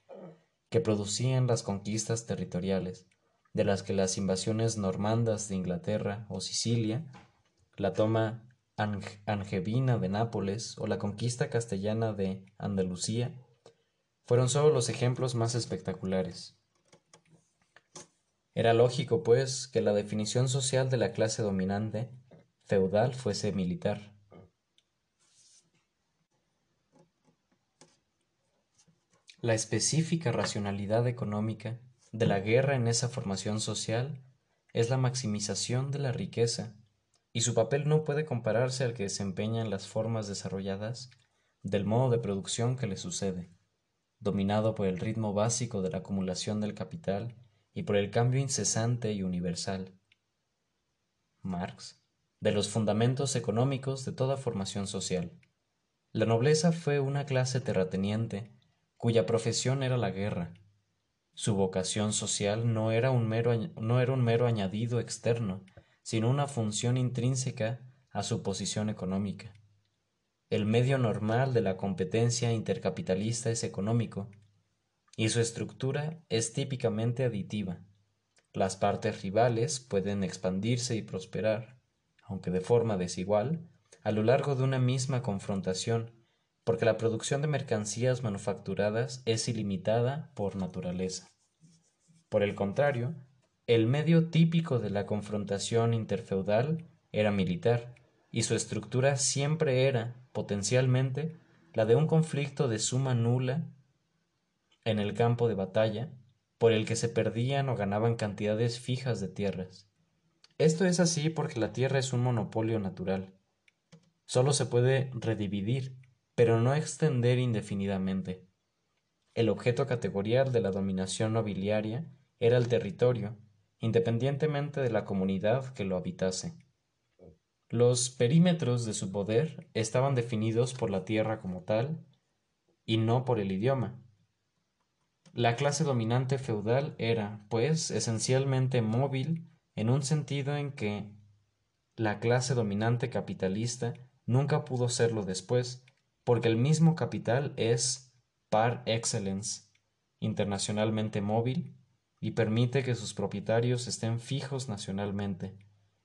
que producían las conquistas territoriales, de las que las invasiones normandas de Inglaterra o Sicilia, la toma angevina de Nápoles o la conquista castellana de Andalucía fueron solo los ejemplos más espectaculares. Era lógico, pues, que la definición social de la clase dominante feudal fuese militar. La específica racionalidad económica de la guerra en esa formación social es la maximización de la riqueza, y su papel no puede compararse al que desempeñan las formas desarrolladas del modo de producción que le sucede, dominado por el ritmo básico de la acumulación del capital y por el cambio incesante y universal. Marx, de los fundamentos económicos de toda formación social. La nobleza fue una clase terrateniente cuya profesión era la guerra. Su vocación social no era un mero, no era un mero añadido externo, sino una función intrínseca a su posición económica. El medio normal de la competencia intercapitalista es económico, y su estructura es típicamente aditiva. Las partes rivales pueden expandirse y prosperar, aunque de forma desigual, a lo largo de una misma confrontación, porque la producción de mercancías manufacturadas es ilimitada por naturaleza. Por el contrario, el medio típico de la confrontación interfeudal era militar, y su estructura siempre era, potencialmente, la de un conflicto de suma nula en el campo de batalla, por el que se perdían o ganaban cantidades fijas de tierras. Esto es así porque la tierra es un monopolio natural. Solo se puede redividir, pero no extender indefinidamente. El objeto categorial de la dominación nobiliaria era el territorio, independientemente de la comunidad que lo habitase. Los perímetros de su poder estaban definidos por la tierra como tal y no por el idioma. La clase dominante feudal era, pues, esencialmente móvil en un sentido en que la clase dominante capitalista nunca pudo serlo después, porque el mismo capital es par excellence internacionalmente móvil y permite que sus propietarios estén fijos nacionalmente,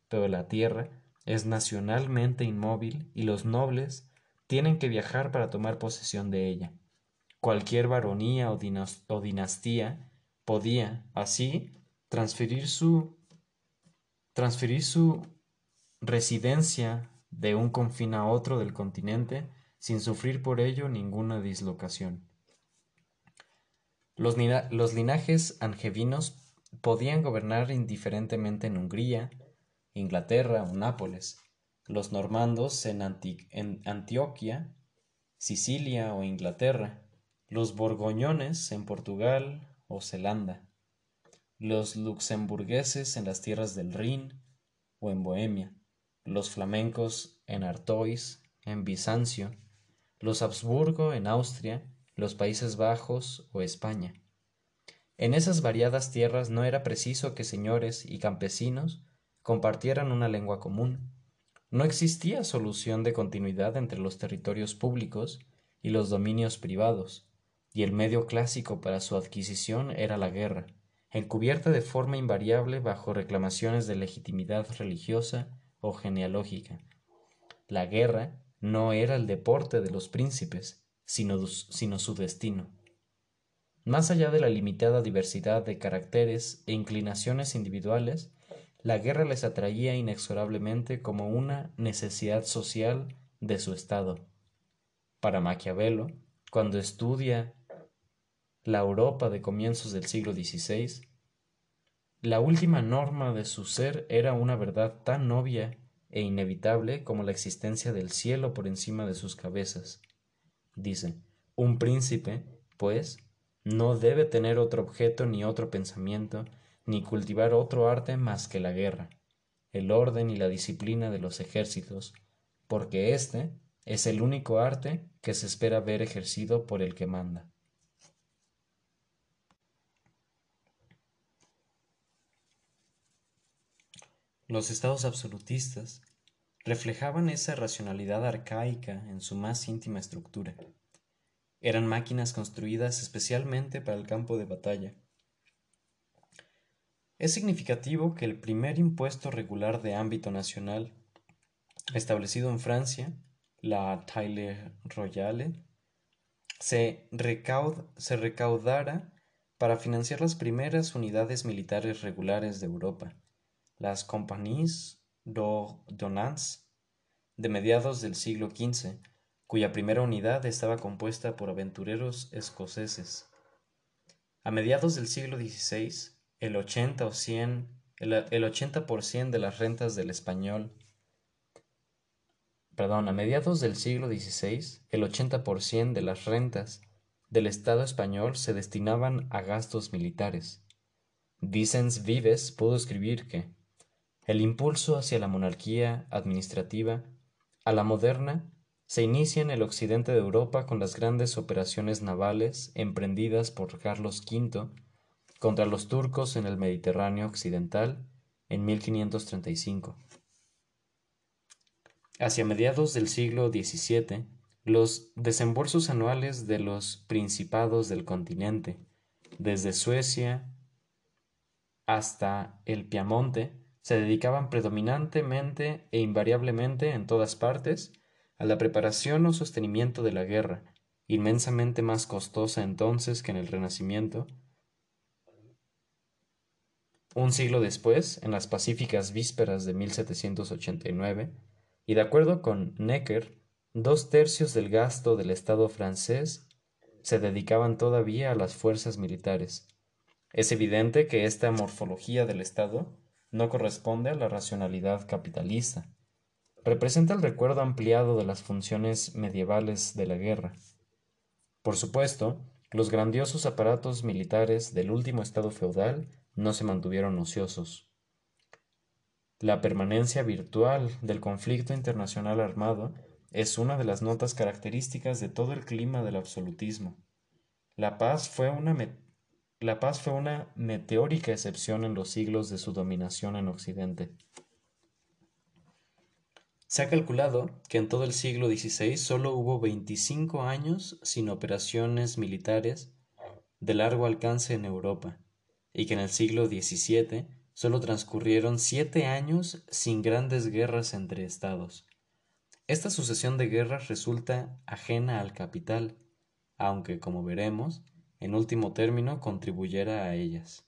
pero la tierra es nacionalmente inmóvil y los nobles tienen que viajar para tomar posesión de ella. Cualquier baronía o, dinastía podía, así, transferir su, transferir su residencia de un confín a otro del continente sin sufrir por ello ninguna dislocación. Los, linajes angevinos podían gobernar indiferentemente en Hungría, Inglaterra o Nápoles, los normandos en, en Antioquia, Sicilia o Inglaterra, los borgoñones en Portugal o Zelanda, los luxemburgueses en las tierras del Rin o en Bohemia, los flamencos en Artois, en Bizancio, los Habsburgo en Austria los Países Bajos o España. En esas variadas tierras no era preciso que señores y campesinos compartieran una lengua común. No existía solución de continuidad entre los territorios públicos y los dominios privados, y el medio clásico para su adquisición era la guerra, encubierta de forma invariable bajo reclamaciones de legitimidad religiosa o genealógica. La guerra no era el deporte de los príncipes, sino, su destino. Más allá de la limitada diversidad de caracteres e inclinaciones individuales, la guerra les atraía inexorablemente como una necesidad social de su estado. Para Maquiavelo, cuando estudia la Europa de comienzos del siglo XVI, la última norma de su ser era una verdad tan obvia e inevitable como la existencia del cielo por encima de sus cabezas. Dice, un príncipe, pues, no debe tener otro objeto ni otro pensamiento, ni cultivar otro arte más que la guerra, el orden y la disciplina de los ejércitos, porque éste es el único arte que se espera ver ejercido por el que manda. Los estados absolutistas reflejaban esa racionalidad arcaica en su más íntima estructura. Eran máquinas construidas especialmente para el campo de batalla. Es significativo que el primer impuesto regular de ámbito nacional, establecido en Francia, la Taille Royale, se, recaudara para financiar las primeras unidades militares regulares de Europa, las compagnies d'ordonnance de mediados del siglo XV, cuya primera unidad estaba compuesta por aventureros escoceses. A mediados del siglo XVI, el 80 o 100, el, el 80% de las rentas del español, perdón, a mediados del siglo XVI, el 80% de las rentas del Estado español se destinaban a gastos militares. Vicens Vives pudo escribir que el impulso hacia la monarquía administrativa, a la moderna, se inicia en el occidente de Europa con las grandes operaciones navales emprendidas por Carlos V contra los turcos en el Mediterráneo occidental en 1535. Hacia mediados del siglo XVII, los desembolsos anuales de los principados del continente, desde Suecia hasta el Piamonte, se dedicaban predominantemente e invariablemente en todas partes a la preparación o sostenimiento de la guerra, inmensamente más costosa entonces que en el Renacimiento. Un siglo después, en las pacíficas vísperas de 1789, y de acuerdo con Necker, dos tercios del gasto del Estado francés se dedicaban todavía a las fuerzas militares. Es evidente que esta morfología del Estado no corresponde a la racionalidad capitalista representa el recuerdo ampliado de las funciones medievales de la guerra. Por supuesto, los grandiosos aparatos militares del último estado feudal no se mantuvieron ociosos. La permanencia virtual del conflicto internacional armado es una de las notas características de todo el clima del absolutismo. La paz fue una, la paz fue una meteórica excepción en los siglos de su dominación en Occidente. Se ha calculado que en todo el siglo XVI solo hubo 25 años sin operaciones militares de largo alcance en Europa, y que en el siglo XVII solo transcurrieron siete años sin grandes guerras entre estados. Esta sucesión de guerras resulta ajena al capital, aunque, como veremos, en último término contribuyera a ellas.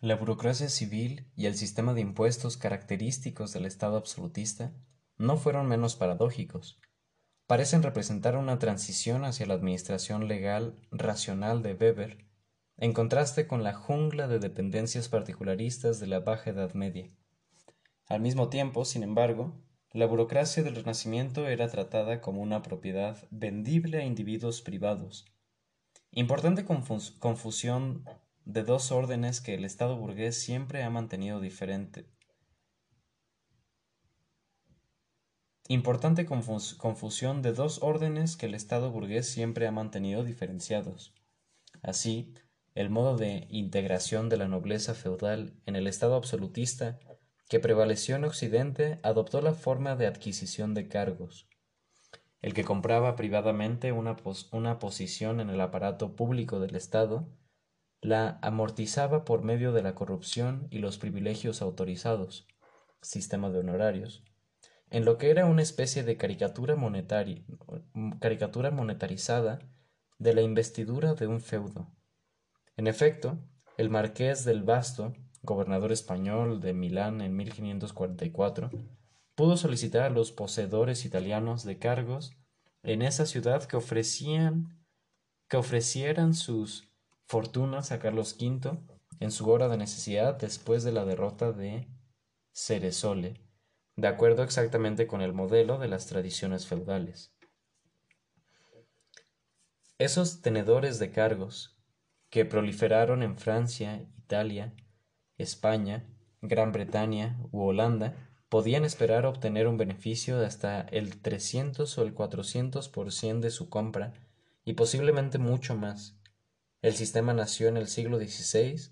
La burocracia civil y el sistema de impuestos característicos del Estado absolutista no fueron menos paradójicos. Parecen representar una transición hacia la administración legal racional de Weber, en contraste con la jungla de dependencias particularistas de la Baja Edad Media. Al mismo tiempo, sin embargo, la burocracia del Renacimiento era tratada como una propiedad vendible a individuos privados. Importante confusión de dos órdenes que el Estado burgués siempre ha mantenido diferente. Importante confusión de dos órdenes que el Estado burgués siempre ha mantenido diferenciados. Así, el modo de integración de la nobleza feudal en el Estado absolutista que prevaleció en Occidente adoptó la forma de adquisición de cargos. El que compraba privadamente una, una posición en el aparato público del Estado la amortizaba por medio de la corrupción y los privilegios autorizados, sistema de honorarios, en lo que era una especie de caricatura monetaria, caricatura monetarizada de la investidura de un feudo. En efecto, el marqués del Basto, gobernador español de Milán en 1544, pudo solicitar a los poseedores italianos de cargos en esa ciudad que ofrecían que ofrecieran sus fortunas a Carlos V en su hora de necesidad después de la derrota de Ceresole, de acuerdo exactamente con el modelo de las tradiciones feudales. Esos tenedores de cargos, que proliferaron en Francia, Italia, España, Gran Bretaña u Holanda, podían esperar obtener un beneficio de hasta el 300 o el 400% de su compra y posiblemente mucho más, el sistema nació en el siglo XVI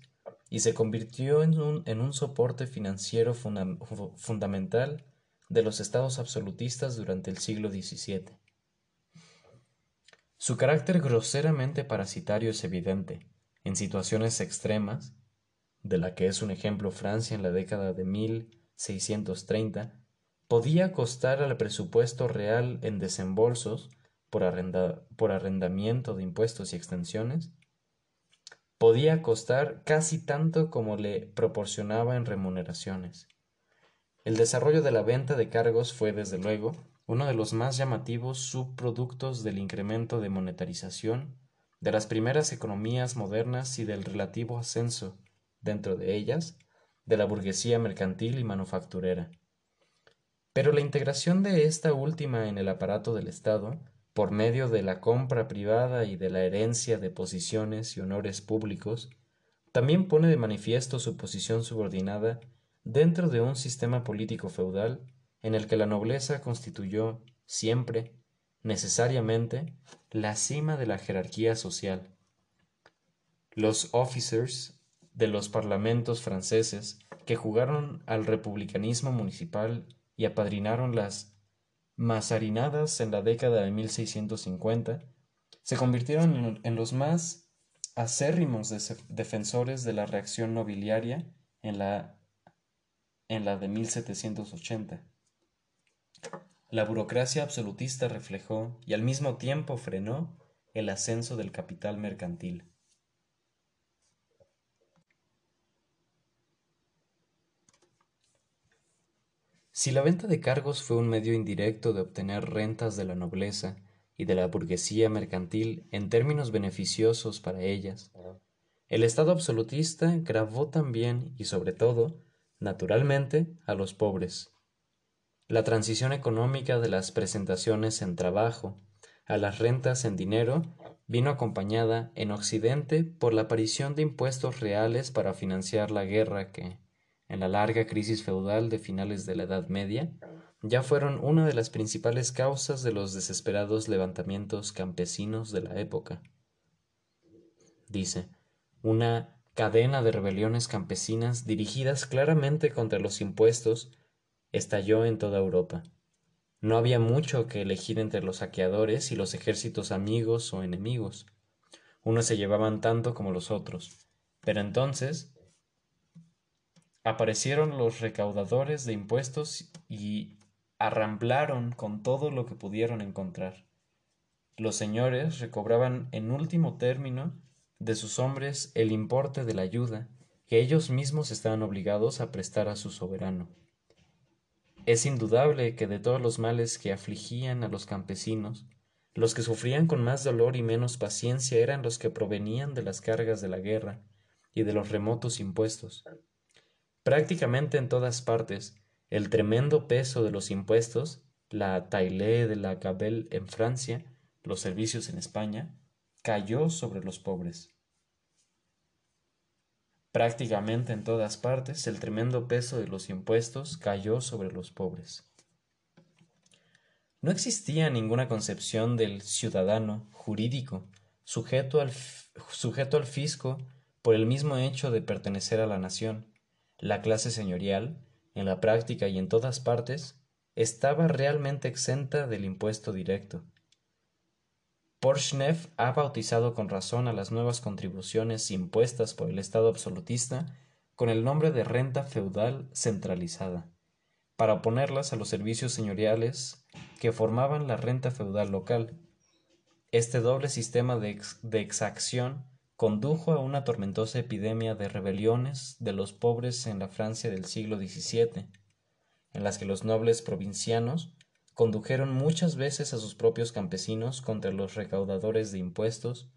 y se convirtió en un, soporte financiero fundamental de los estados absolutistas durante el siglo XVII. Su carácter groseramente parasitario es evidente. En situaciones extremas, de la que es un ejemplo Francia en la década de 1630, podía costar al presupuesto real en desembolsos por arrendamiento de impuestos y extensiones podía costar casi tanto como le proporcionaba en remuneraciones. El desarrollo de la venta de cargos fue, desde luego, uno de los más llamativos subproductos del incremento de monetarización de las primeras economías modernas y del relativo ascenso, dentro de ellas, de la burguesía mercantil y manufacturera. Pero la integración de esta última en el aparato del Estado, por medio de la compra privada y de la herencia de posiciones y honores públicos, también pone de manifiesto su posición subordinada dentro de un sistema político feudal en el que la nobleza constituyó siempre, necesariamente, la cima de la jerarquía social. Los officers de los parlamentos franceses que jugaron al republicanismo municipal y apadrinaron las mazarinadas en la década de 1650, se convirtieron en los más acérrimos defensores de la reacción nobiliaria en la, en la de 1780. La burocracia absolutista reflejó y al mismo tiempo frenó el ascenso del capital mercantil. Si la venta de cargos fue un medio indirecto de obtener rentas de la nobleza y de la burguesía mercantil en términos beneficiosos para ellas, el Estado absolutista gravó también y sobre todo, naturalmente, a los pobres, la transición económica de las presentaciones en trabajo a las rentas en dinero vino acompañada en Occidente por la aparición de impuestos reales para financiar la guerra que, en la larga crisis feudal de finales de la Edad Media, ya fueron una de las principales causas de los desesperados levantamientos campesinos de la época. Dice, una cadena de rebeliones campesinas dirigidas claramente contra los impuestos estalló en toda Europa. No había mucho que elegir entre los saqueadores y los ejércitos amigos o enemigos. Unos se llevaban tanto como los otros. Pero entonces aparecieron los recaudadores de impuestos y arramblaron con todo lo que pudieron encontrar. Los señores recobraban en último término de sus hombres el importe de la ayuda que ellos mismos estaban obligados a prestar a su soberano. Es indudable que de todos los males que afligían a los campesinos, los que sufrían con más dolor y menos paciencia eran los que provenían de las cargas de la guerra y de los remotos impuestos. Prácticamente en todas partes, el tremendo peso de los impuestos, la taille de la gabelle en Francia, los servicios en España, cayó sobre los pobres. Prácticamente en todas partes el tremendo peso de los impuestos cayó sobre los pobres. No existía ninguna concepción del ciudadano jurídico sujeto al, sujeto al fisco por el mismo hecho de pertenecer a la nación. La clase señorial, en la práctica y en todas partes, estaba realmente exenta del impuesto directo. Porshnev ha bautizado con razón a las nuevas contribuciones impuestas por el Estado absolutista con el nombre de renta feudal centralizada, para oponerlas a los servicios señoriales que formaban la renta feudal local. Este doble sistema de, de exacción condujo a una tormentosa epidemia de rebeliones de los pobres en la Francia del siglo XVII, en las que los nobles provincianos condujeron muchas veces a sus propios campesinos contra los recaudadores de impuestos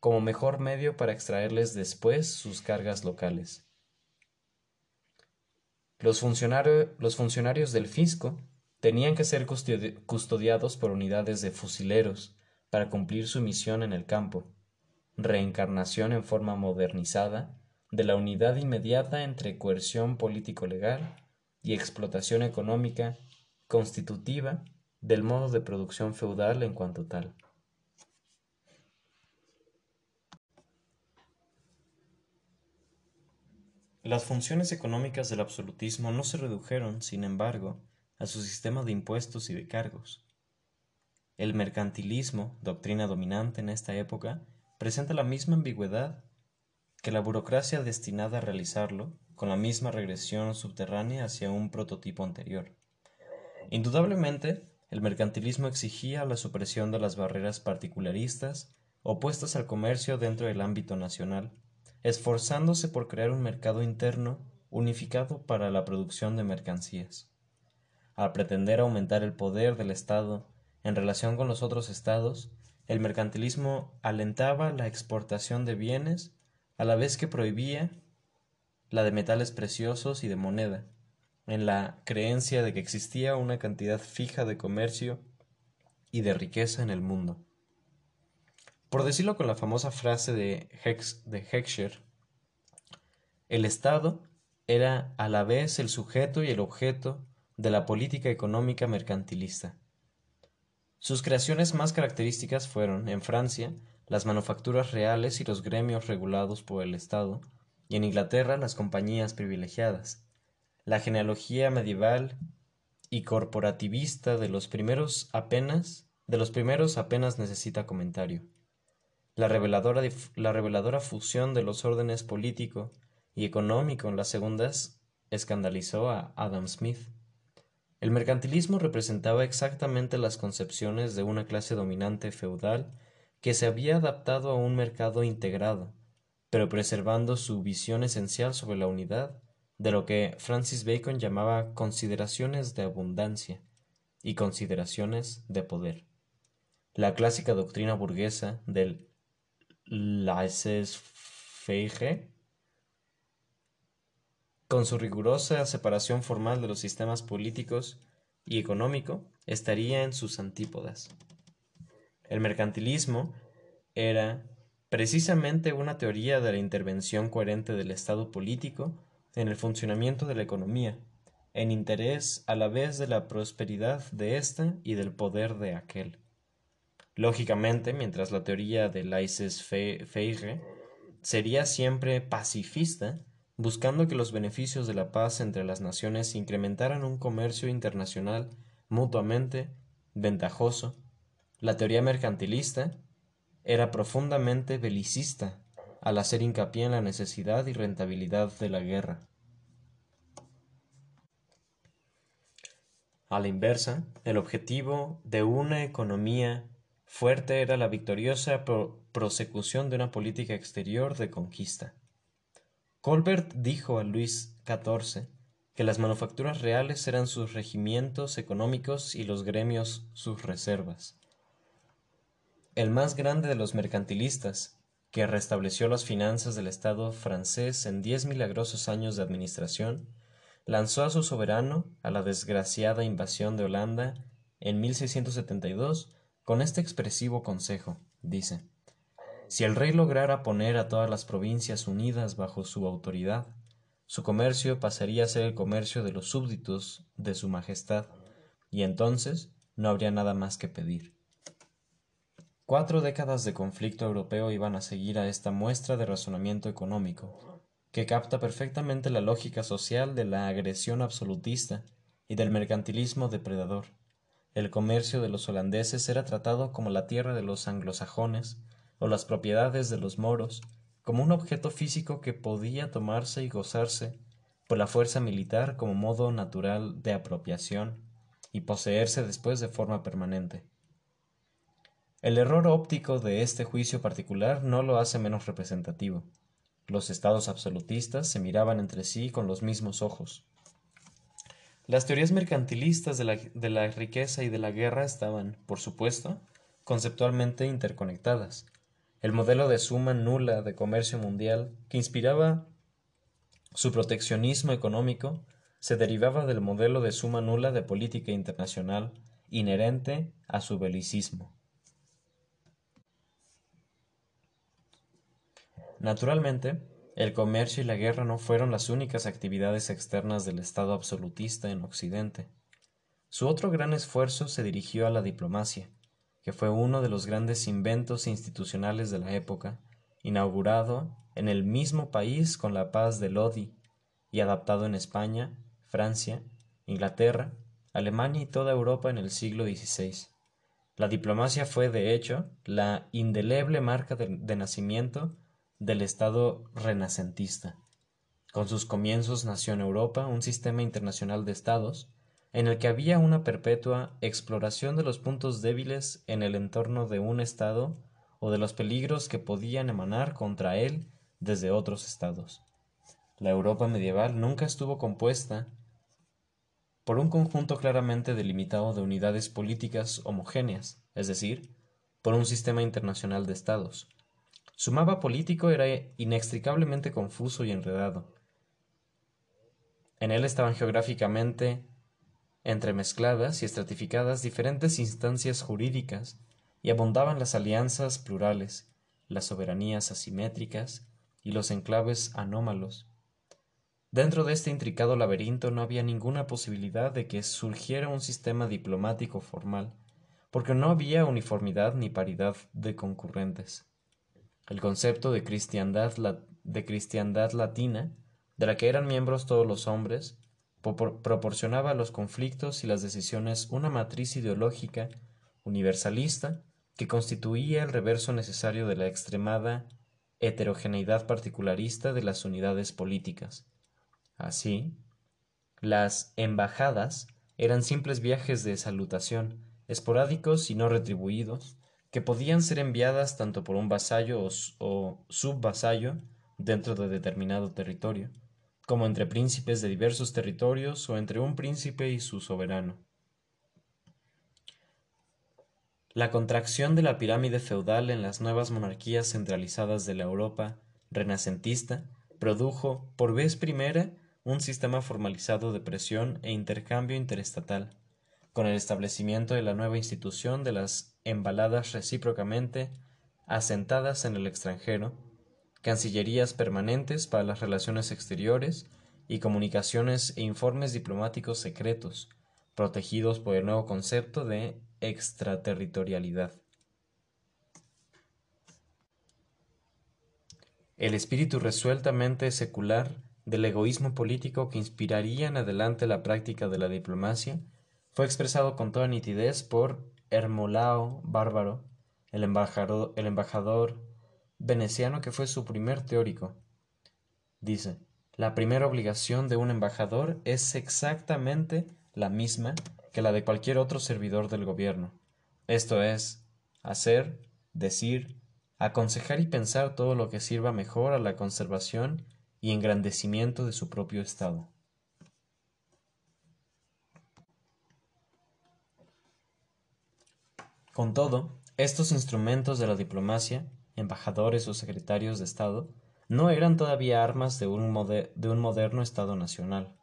como mejor medio para extraerles después sus cargas locales. Los, los funcionarios del fisco tenían que ser custodiados por unidades de fusileros para cumplir su misión en el campo, reencarnación en forma modernizada de la unidad inmediata entre coerción político-legal y explotación económica constitutiva del modo de producción feudal en cuanto tal. Las funciones económicas del absolutismo no se redujeron, sin embargo, a su sistema de impuestos y de cargos. El mercantilismo, doctrina dominante en esta época, presenta la misma ambigüedad que la burocracia destinada a realizarlo, con la misma regresión subterránea hacia un prototipo anterior. Indudablemente, el mercantilismo exigía la supresión de las barreras particularistas opuestas al comercio dentro del ámbito nacional, esforzándose por crear un mercado interno unificado para la producción de mercancías. Al pretender aumentar el poder del Estado en relación con los otros estados, el mercantilismo alentaba la exportación de bienes a la vez que prohibía la de metales preciosos y de moneda, en la creencia de que existía una cantidad fija de comercio y de riqueza en el mundo. Por decirlo con la famosa frase de, Heckscher, el Estado era a la vez el sujeto y el objeto de la política económica mercantilista. Sus creaciones más características fueron, en Francia, las manufacturas reales y los gremios regulados por el Estado, y en Inglaterra las compañías privilegiadas. La genealogía medieval y corporativista de los primeros apenas de los primeros apenas necesita comentario. La reveladora, la reveladora fusión de los órdenes político y económico en las segundas escandalizó a Adam Smith. El mercantilismo representaba exactamente las concepciones de una clase dominante feudal que se había adaptado a un mercado integrado, pero preservando su visión esencial sobre la unidad de lo que Francis Bacon llamaba consideraciones de abundancia y consideraciones de poder. La clásica doctrina burguesa del laissez-faire, con su rigurosa separación formal de los sistemas políticos y económico, estaría en sus antípodas. El mercantilismo era precisamente una teoría de la intervención coherente del Estado político en el funcionamiento de la economía, en interés a la vez de la prosperidad de ésta y del poder de aquel. Lógicamente, mientras la teoría de laissez-faire sería siempre pacifista, buscando que los beneficios de la paz entre las naciones incrementaran un comercio internacional mutuamente ventajoso, la teoría mercantilista era profundamente belicista al hacer hincapié en la necesidad y rentabilidad de la guerra. A la inversa, el objetivo de una economía fuerte era la victoriosa prosecución de una política exterior de conquista. Colbert dijo a Luis XIV que las manufacturas reales eran sus regimientos económicos y los gremios sus reservas. El más grande de los mercantilistas, que restableció las finanzas del Estado francés en diez milagrosos años de administración, lanzó a su soberano a la desgraciada invasión de Holanda en 1672 con este expresivo consejo, dice, si el rey lograra poner a todas las provincias unidas bajo su autoridad, su comercio pasaría a ser el comercio de los súbditos de su Majestad, y entonces no habría nada más que pedir. Cuatro décadas de conflicto europeo iban a seguir a esta muestra de razonamiento económico, que capta perfectamente la lógica social de la agresión absolutista y del mercantilismo depredador. El comercio de los holandeses era tratado como la tierra de los anglosajones o las propiedades de los moros, como un objeto físico que podía tomarse y gozarse por la fuerza militar como modo natural de apropiación y poseerse después de forma permanente. El error óptico de este juicio particular no lo hace menos representativo. Los estados absolutistas se miraban entre sí con los mismos ojos. Las teorías mercantilistas de la, de la riqueza y de la guerra estaban, por supuesto, conceptualmente interconectadas. El modelo de suma nula de comercio mundial que inspiraba su proteccionismo económico se derivaba del modelo de suma nula de política internacional inherente a su belicismo. Naturalmente, el comercio y la guerra no fueron las únicas actividades externas del Estado absolutista en Occidente. Su otro gran esfuerzo se dirigió a la diplomacia, que fue uno de los grandes inventos institucionales de la época, inaugurado en el mismo país con la paz de Lodi y adaptado en España, Francia, Inglaterra, Alemania y toda Europa en el siglo XVI. La diplomacia fue, de hecho, la indeleble marca de, de nacimiento del Estado renacentista. Con sus comienzos nació en Europa un sistema internacional de estados, en el que había una perpetua exploración de los puntos débiles en el entorno de un Estado o de los peligros que podían emanar contra él desde otros estados. La Europa medieval nunca estuvo compuesta por un conjunto claramente delimitado de unidades políticas homogéneas, es decir, por un sistema internacional de estados. Su mapa político era inextricablemente confuso y enredado. En él estaban geográficamente entremezcladas y estratificadas diferentes instancias jurídicas y abundaban las alianzas plurales, las soberanías asimétricas y los enclaves anómalos. Dentro de este intricado laberinto no había ninguna posibilidad de que surgiera un sistema diplomático formal, porque no había uniformidad ni paridad de concurrentes. El concepto de cristiandad, de cristiandad latina, de la que eran miembros todos los hombres, proporcionaba a los conflictos y las decisiones una matriz ideológica universalista que constituía el reverso necesario de la extremada heterogeneidad particularista de las unidades políticas. Así, las embajadas eran simples viajes de salutación, esporádicos y no retribuidos, que podían ser enviadas tanto por un vasallo o, subvasallo dentro de determinado territorio, como entre príncipes de diversos territorios o entre un príncipe y su soberano. La contracción de la pirámide feudal en las nuevas monarquías centralizadas de la Europa renacentista produjo, por vez primera, un sistema formalizado de presión e intercambio interestatal, con el establecimiento de la nueva institución de las embaladas recíprocamente asentadas en el extranjero, cancillerías permanentes para las relaciones exteriores y comunicaciones e informes diplomáticos secretos, protegidos por el nuevo concepto de extraterritorialidad. El espíritu resueltamente secular del egoísmo político que inspiraría en adelante la práctica de la diplomacia, fue expresado con toda nitidez por Hermolao Bárbaro, el embajador, el embajador veneciano que fue su primer teórico. Dice, la primera obligación de un embajador es exactamente la misma que la de cualquier otro servidor del gobierno. Esto es, hacer, decir, aconsejar y pensar todo lo que sirva mejor a la conservación y engrandecimiento de su propio Estado. Con todo, estos instrumentos de la diplomacia, embajadores o secretarios de Estado, no eran todavía armas de un, de un moderno Estado nacional.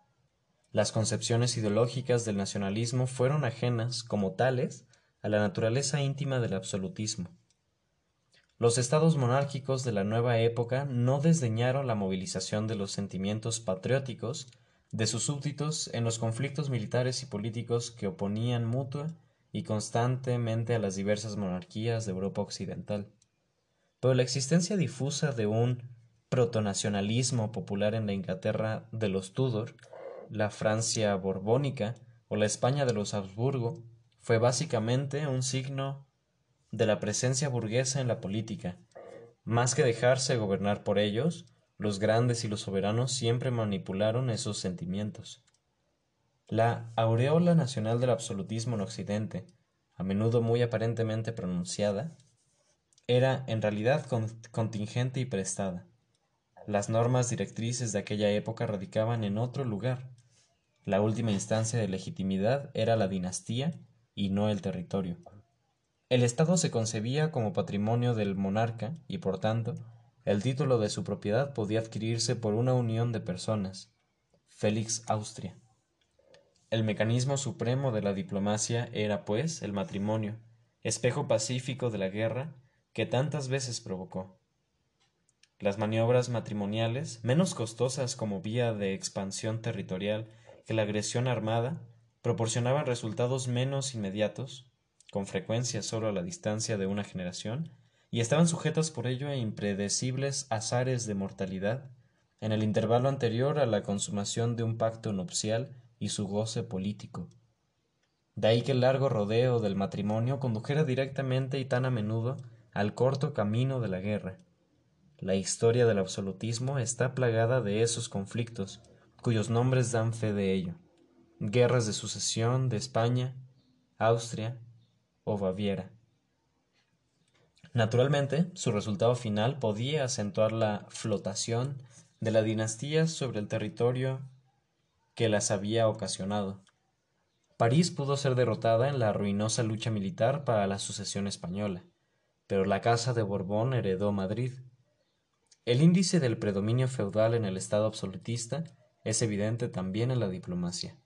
Las concepciones ideológicas del nacionalismo fueron ajenas, como tales, a la naturaleza íntima del absolutismo. Los estados monárquicos de la nueva época no desdeñaron la movilización de los sentimientos patrióticos de sus súbditos en los conflictos militares y políticos que oponían mutua y constantemente a las diversas monarquías de Europa occidental. Pero la existencia difusa de un protonacionalismo popular en la Inglaterra de los Tudor, la Francia borbónica o la España de los Habsburgo fue básicamente un signo de la presencia burguesa en la política. Más que dejarse gobernar por ellos, los grandes y los soberanos siempre manipularon esos sentimientos. La aureola nacional del absolutismo en Occidente, a menudo muy aparentemente pronunciada, era en realidad contingente y prestada. Las normas directrices de aquella época radicaban en otro lugar. La última instancia de legitimidad era la dinastía y no el territorio. El Estado se concebía como patrimonio del monarca y, por tanto, el título de su propiedad podía adquirirse por una unión de personas. Félix Austria. El mecanismo supremo de la diplomacia era, pues, el matrimonio, espejo pacífico de la guerra que tantas veces provocó. Las maniobras matrimoniales, menos costosas como vía de expansión territorial que la agresión armada, proporcionaban resultados menos inmediatos, con frecuencia solo a la distancia de una generación, y estaban sujetas por ello a impredecibles azares de mortalidad en el intervalo anterior a la consumación de un pacto nupcial y su goce político. De ahí que el largo rodeo del matrimonio condujera directamente y tan a menudo al corto camino de la guerra. La historia del absolutismo está plagada de esos conflictos, cuyos nombres dan fe de ello. Guerras de sucesión de España, Austria, o Baviera. Naturalmente, su resultado final podía acentuar la flotación de la dinastía sobre el territorio que las había ocasionado. París pudo ser derrotada en la ruinosa lucha militar para la sucesión española. Pero la Casa de Borbón heredó Madrid. El índice del predominio feudal en el Estado absolutista es evidente también en la diplomacia.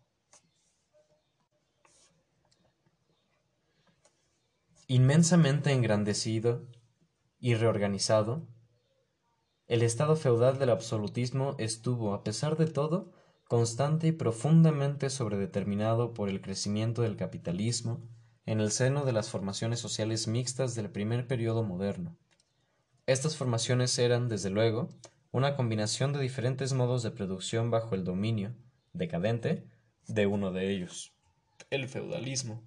Inmensamente engrandecido y reorganizado, el estado feudal del absolutismo estuvo, a pesar de todo, constante y profundamente sobredeterminado por el crecimiento del capitalismo en el seno de las formaciones sociales mixtas del primer periodo moderno. Estas formaciones eran, desde luego, una combinación de diferentes modos de producción bajo el dominio, decadente, de uno de ellos, el feudalismo.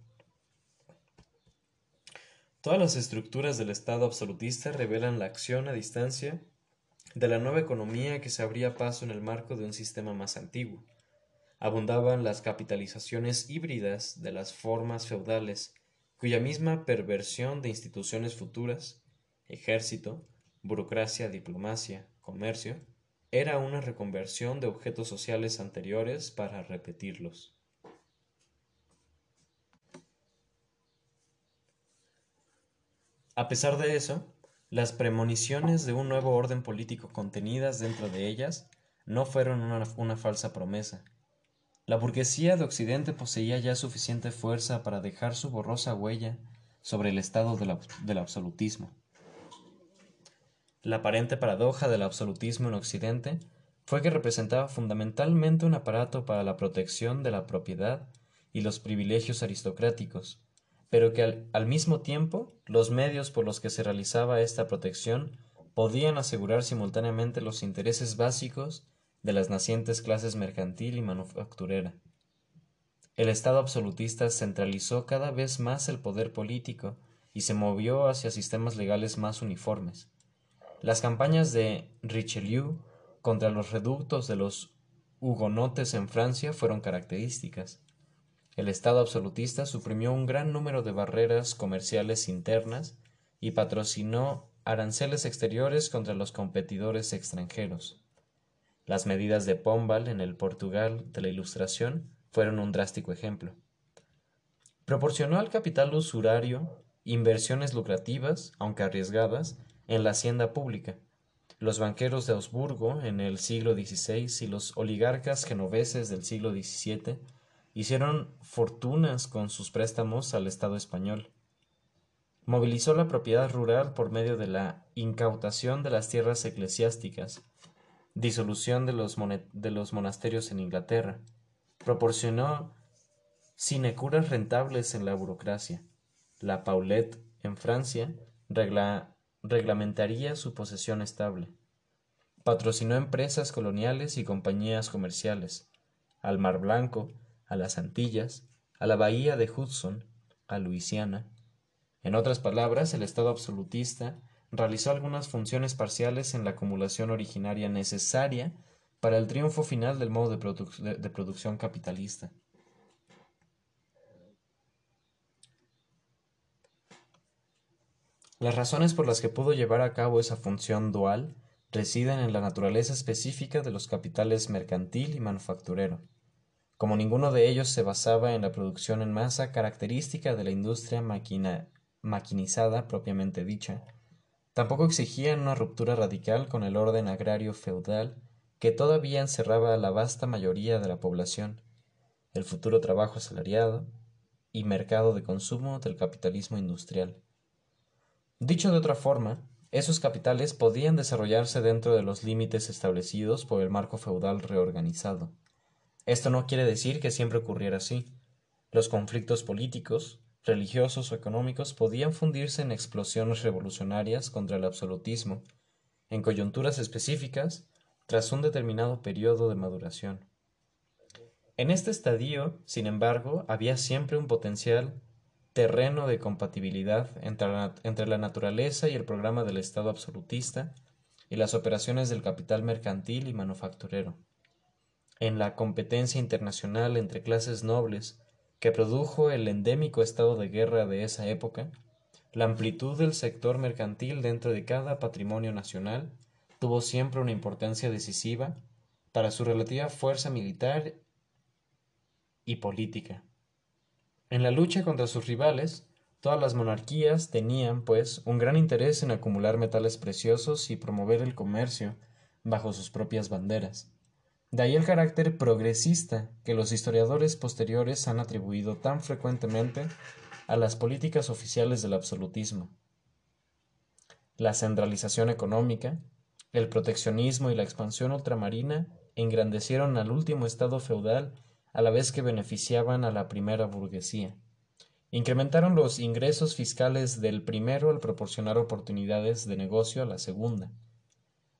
Todas las estructuras del Estado absolutista revelan la acción a distancia de la nueva economía que se abría paso en el marco de un sistema más antiguo. Abundaban las capitalizaciones híbridas de las formas feudales, cuya misma perversión de instituciones futuras, ejército, burocracia, diplomacia, comercio, era una reconversión de objetos sociales anteriores para repetirlos. A pesar de eso, las premoniciones de un nuevo orden político contenidas dentro de ellas no fueron una, falsa promesa. La burguesía de Occidente poseía ya suficiente fuerza para dejar su borrosa huella sobre el estado del absolutismo. La aparente paradoja del absolutismo en Occidente fue que representaba fundamentalmente un aparato para la protección de la propiedad y los privilegios aristocráticos, pero que al, mismo tiempo los medios por los que se realizaba esta protección podían asegurar simultáneamente los intereses básicos de las nacientes clases mercantil y manufacturera. El Estado absolutista centralizó cada vez más el poder político y se movió hacia sistemas legales más uniformes. Las campañas de Richelieu contra los reductos de los hugonotes en Francia fueron características. El Estado absolutista suprimió un gran número de barreras comerciales internas y patrocinó aranceles exteriores contra los competidores extranjeros. Las medidas de Pombal en el Portugal de la Ilustración fueron un drástico ejemplo. Proporcionó al capital usurario inversiones lucrativas, aunque arriesgadas, en la hacienda pública. Los banqueros de Augsburgo en el siglo XVI y los oligarcas genoveses del siglo XVII hicieron fortunas con sus préstamos al Estado español. Movilizó la propiedad rural por medio de la incautación de las tierras eclesiásticas, disolución de los, de los monasterios en Inglaterra, proporcionó sinecuras rentables en la burocracia. La Paulette, en Francia, reglamentaría su posesión estable. Patrocinó empresas coloniales y compañías comerciales. Al Mar Blanco a las Antillas, a la bahía de Hudson, a Luisiana. En otras palabras, el Estado absolutista realizó algunas funciones parciales en la acumulación originaria necesaria para el triunfo final del modo de, producción capitalista. Las razones por las que pudo llevar a cabo esa función dual residen en la naturaleza específica de los capitales mercantil y manufacturero. Como ninguno de ellos se basaba en la producción en masa característica de la industria maquinizada propiamente dicha, tampoco exigían una ruptura radical con el orden agrario feudal que todavía encerraba a la vasta mayoría de la población, el futuro trabajo asalariado y mercado de consumo del capitalismo industrial. Dicho de otra forma, esos capitales podían desarrollarse dentro de los límites establecidos por el marco feudal reorganizado. Esto no quiere decir que siempre ocurriera así. Los conflictos políticos, religiosos o económicos podían fundirse en explosiones revolucionarias contra el absolutismo, en coyunturas específicas, tras un determinado periodo de maduración. En este estadio, sin embargo, había siempre un potencial terreno de compatibilidad entre la, entre la naturaleza y el programa del Estado absolutista y las operaciones del capital mercantil y manufacturero en la competencia internacional entre clases nobles que produjo el endémico estado de guerra de esa época, la amplitud del sector mercantil dentro de cada patrimonio nacional tuvo siempre una importancia decisiva para su relativa fuerza militar y política. En la lucha contra sus rivales, Todas las monarquías tenían, pues, un gran interés en acumular metales preciosos y promover el comercio bajo sus propias banderas. De ahí el carácter progresista que los historiadores posteriores han atribuido tan frecuentemente a las políticas oficiales del absolutismo. La centralización económica, el proteccionismo y la expansión ultramarina engrandecieron al último estado feudal a la vez que beneficiaban a la primera burguesía. Incrementaron los ingresos fiscales del primero al proporcionar oportunidades de negocio a la segunda.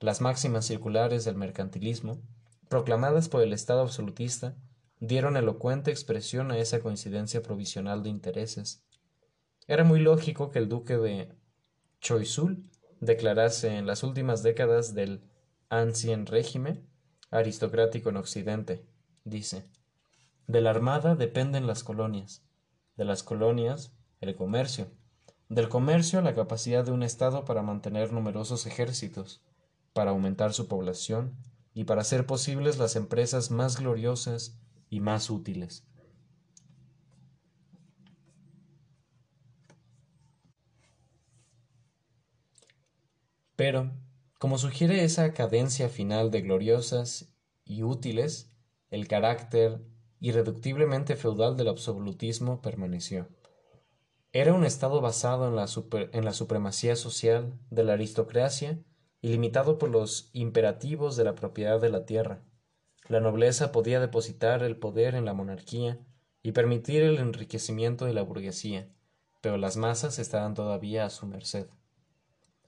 Las máximas circulares del mercantilismo, proclamadas por el Estado absolutista, dieron elocuente expresión a esa coincidencia provisional de intereses. Era muy lógico que el duque de Choiseul declarase en las últimas décadas del Ancien régimen aristocrático en Occidente, dice, de la armada dependen las colonias, de las colonias el comercio, del comercio la capacidad de un Estado para mantener numerosos ejércitos, para aumentar su población y para hacer posibles las empresas más gloriosas y más útiles. Pero, como sugiere esa cadencia final de gloriosas y útiles, el carácter irreductiblemente feudal del absolutismo permaneció. Era un Estado basado en la, en la supremacía social de la aristocracia y limitado por los imperativos de la propiedad de la tierra. La nobleza podía depositar el poder en la monarquía y permitir el enriquecimiento de la burguesía, pero las masas estaban todavía a su merced.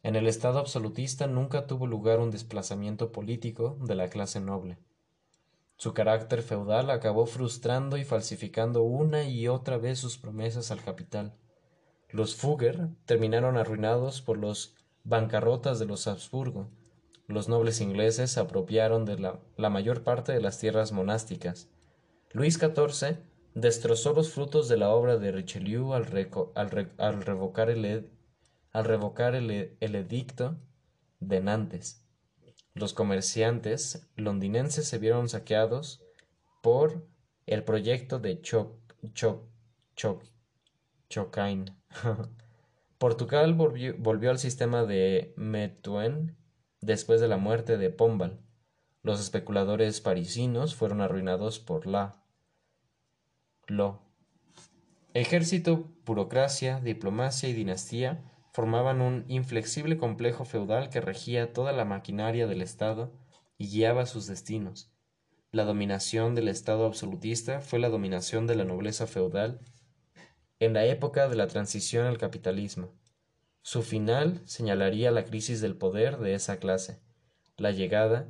En el Estado absolutista nunca tuvo lugar un desplazamiento político de la clase noble. Su carácter feudal acabó frustrando y falsificando una y otra vez sus promesas al capital. Los Fugger terminaron arruinados por los bancarrotas de los Habsburgo. Los nobles ingleses se apropiaron de la, mayor parte de las tierras monásticas. Luis XIV destrozó los frutos de la obra de Richelieu al, al revocar el, al revocar el, edicto de Nantes. Los comerciantes londinenses se vieron saqueados por el proyecto de Choc, Choc, Choc, Chocain. [laughs] Portugal volvió, al sistema de Methuen después de la muerte de Pombal. Los especuladores parisinos fueron arruinados por la Lo. Ejército, burocracia, diplomacia y dinastía formaban un inflexible complejo feudal que regía toda la maquinaria del Estado y guiaba sus destinos. La dominación del Estado absolutista fue la dominación de la nobleza feudal en la época de la transición al capitalismo. Su final señalaría la crisis del poder de esa clase, la llegada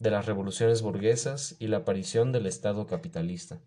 de las revoluciones burguesas y la aparición del Estado capitalista.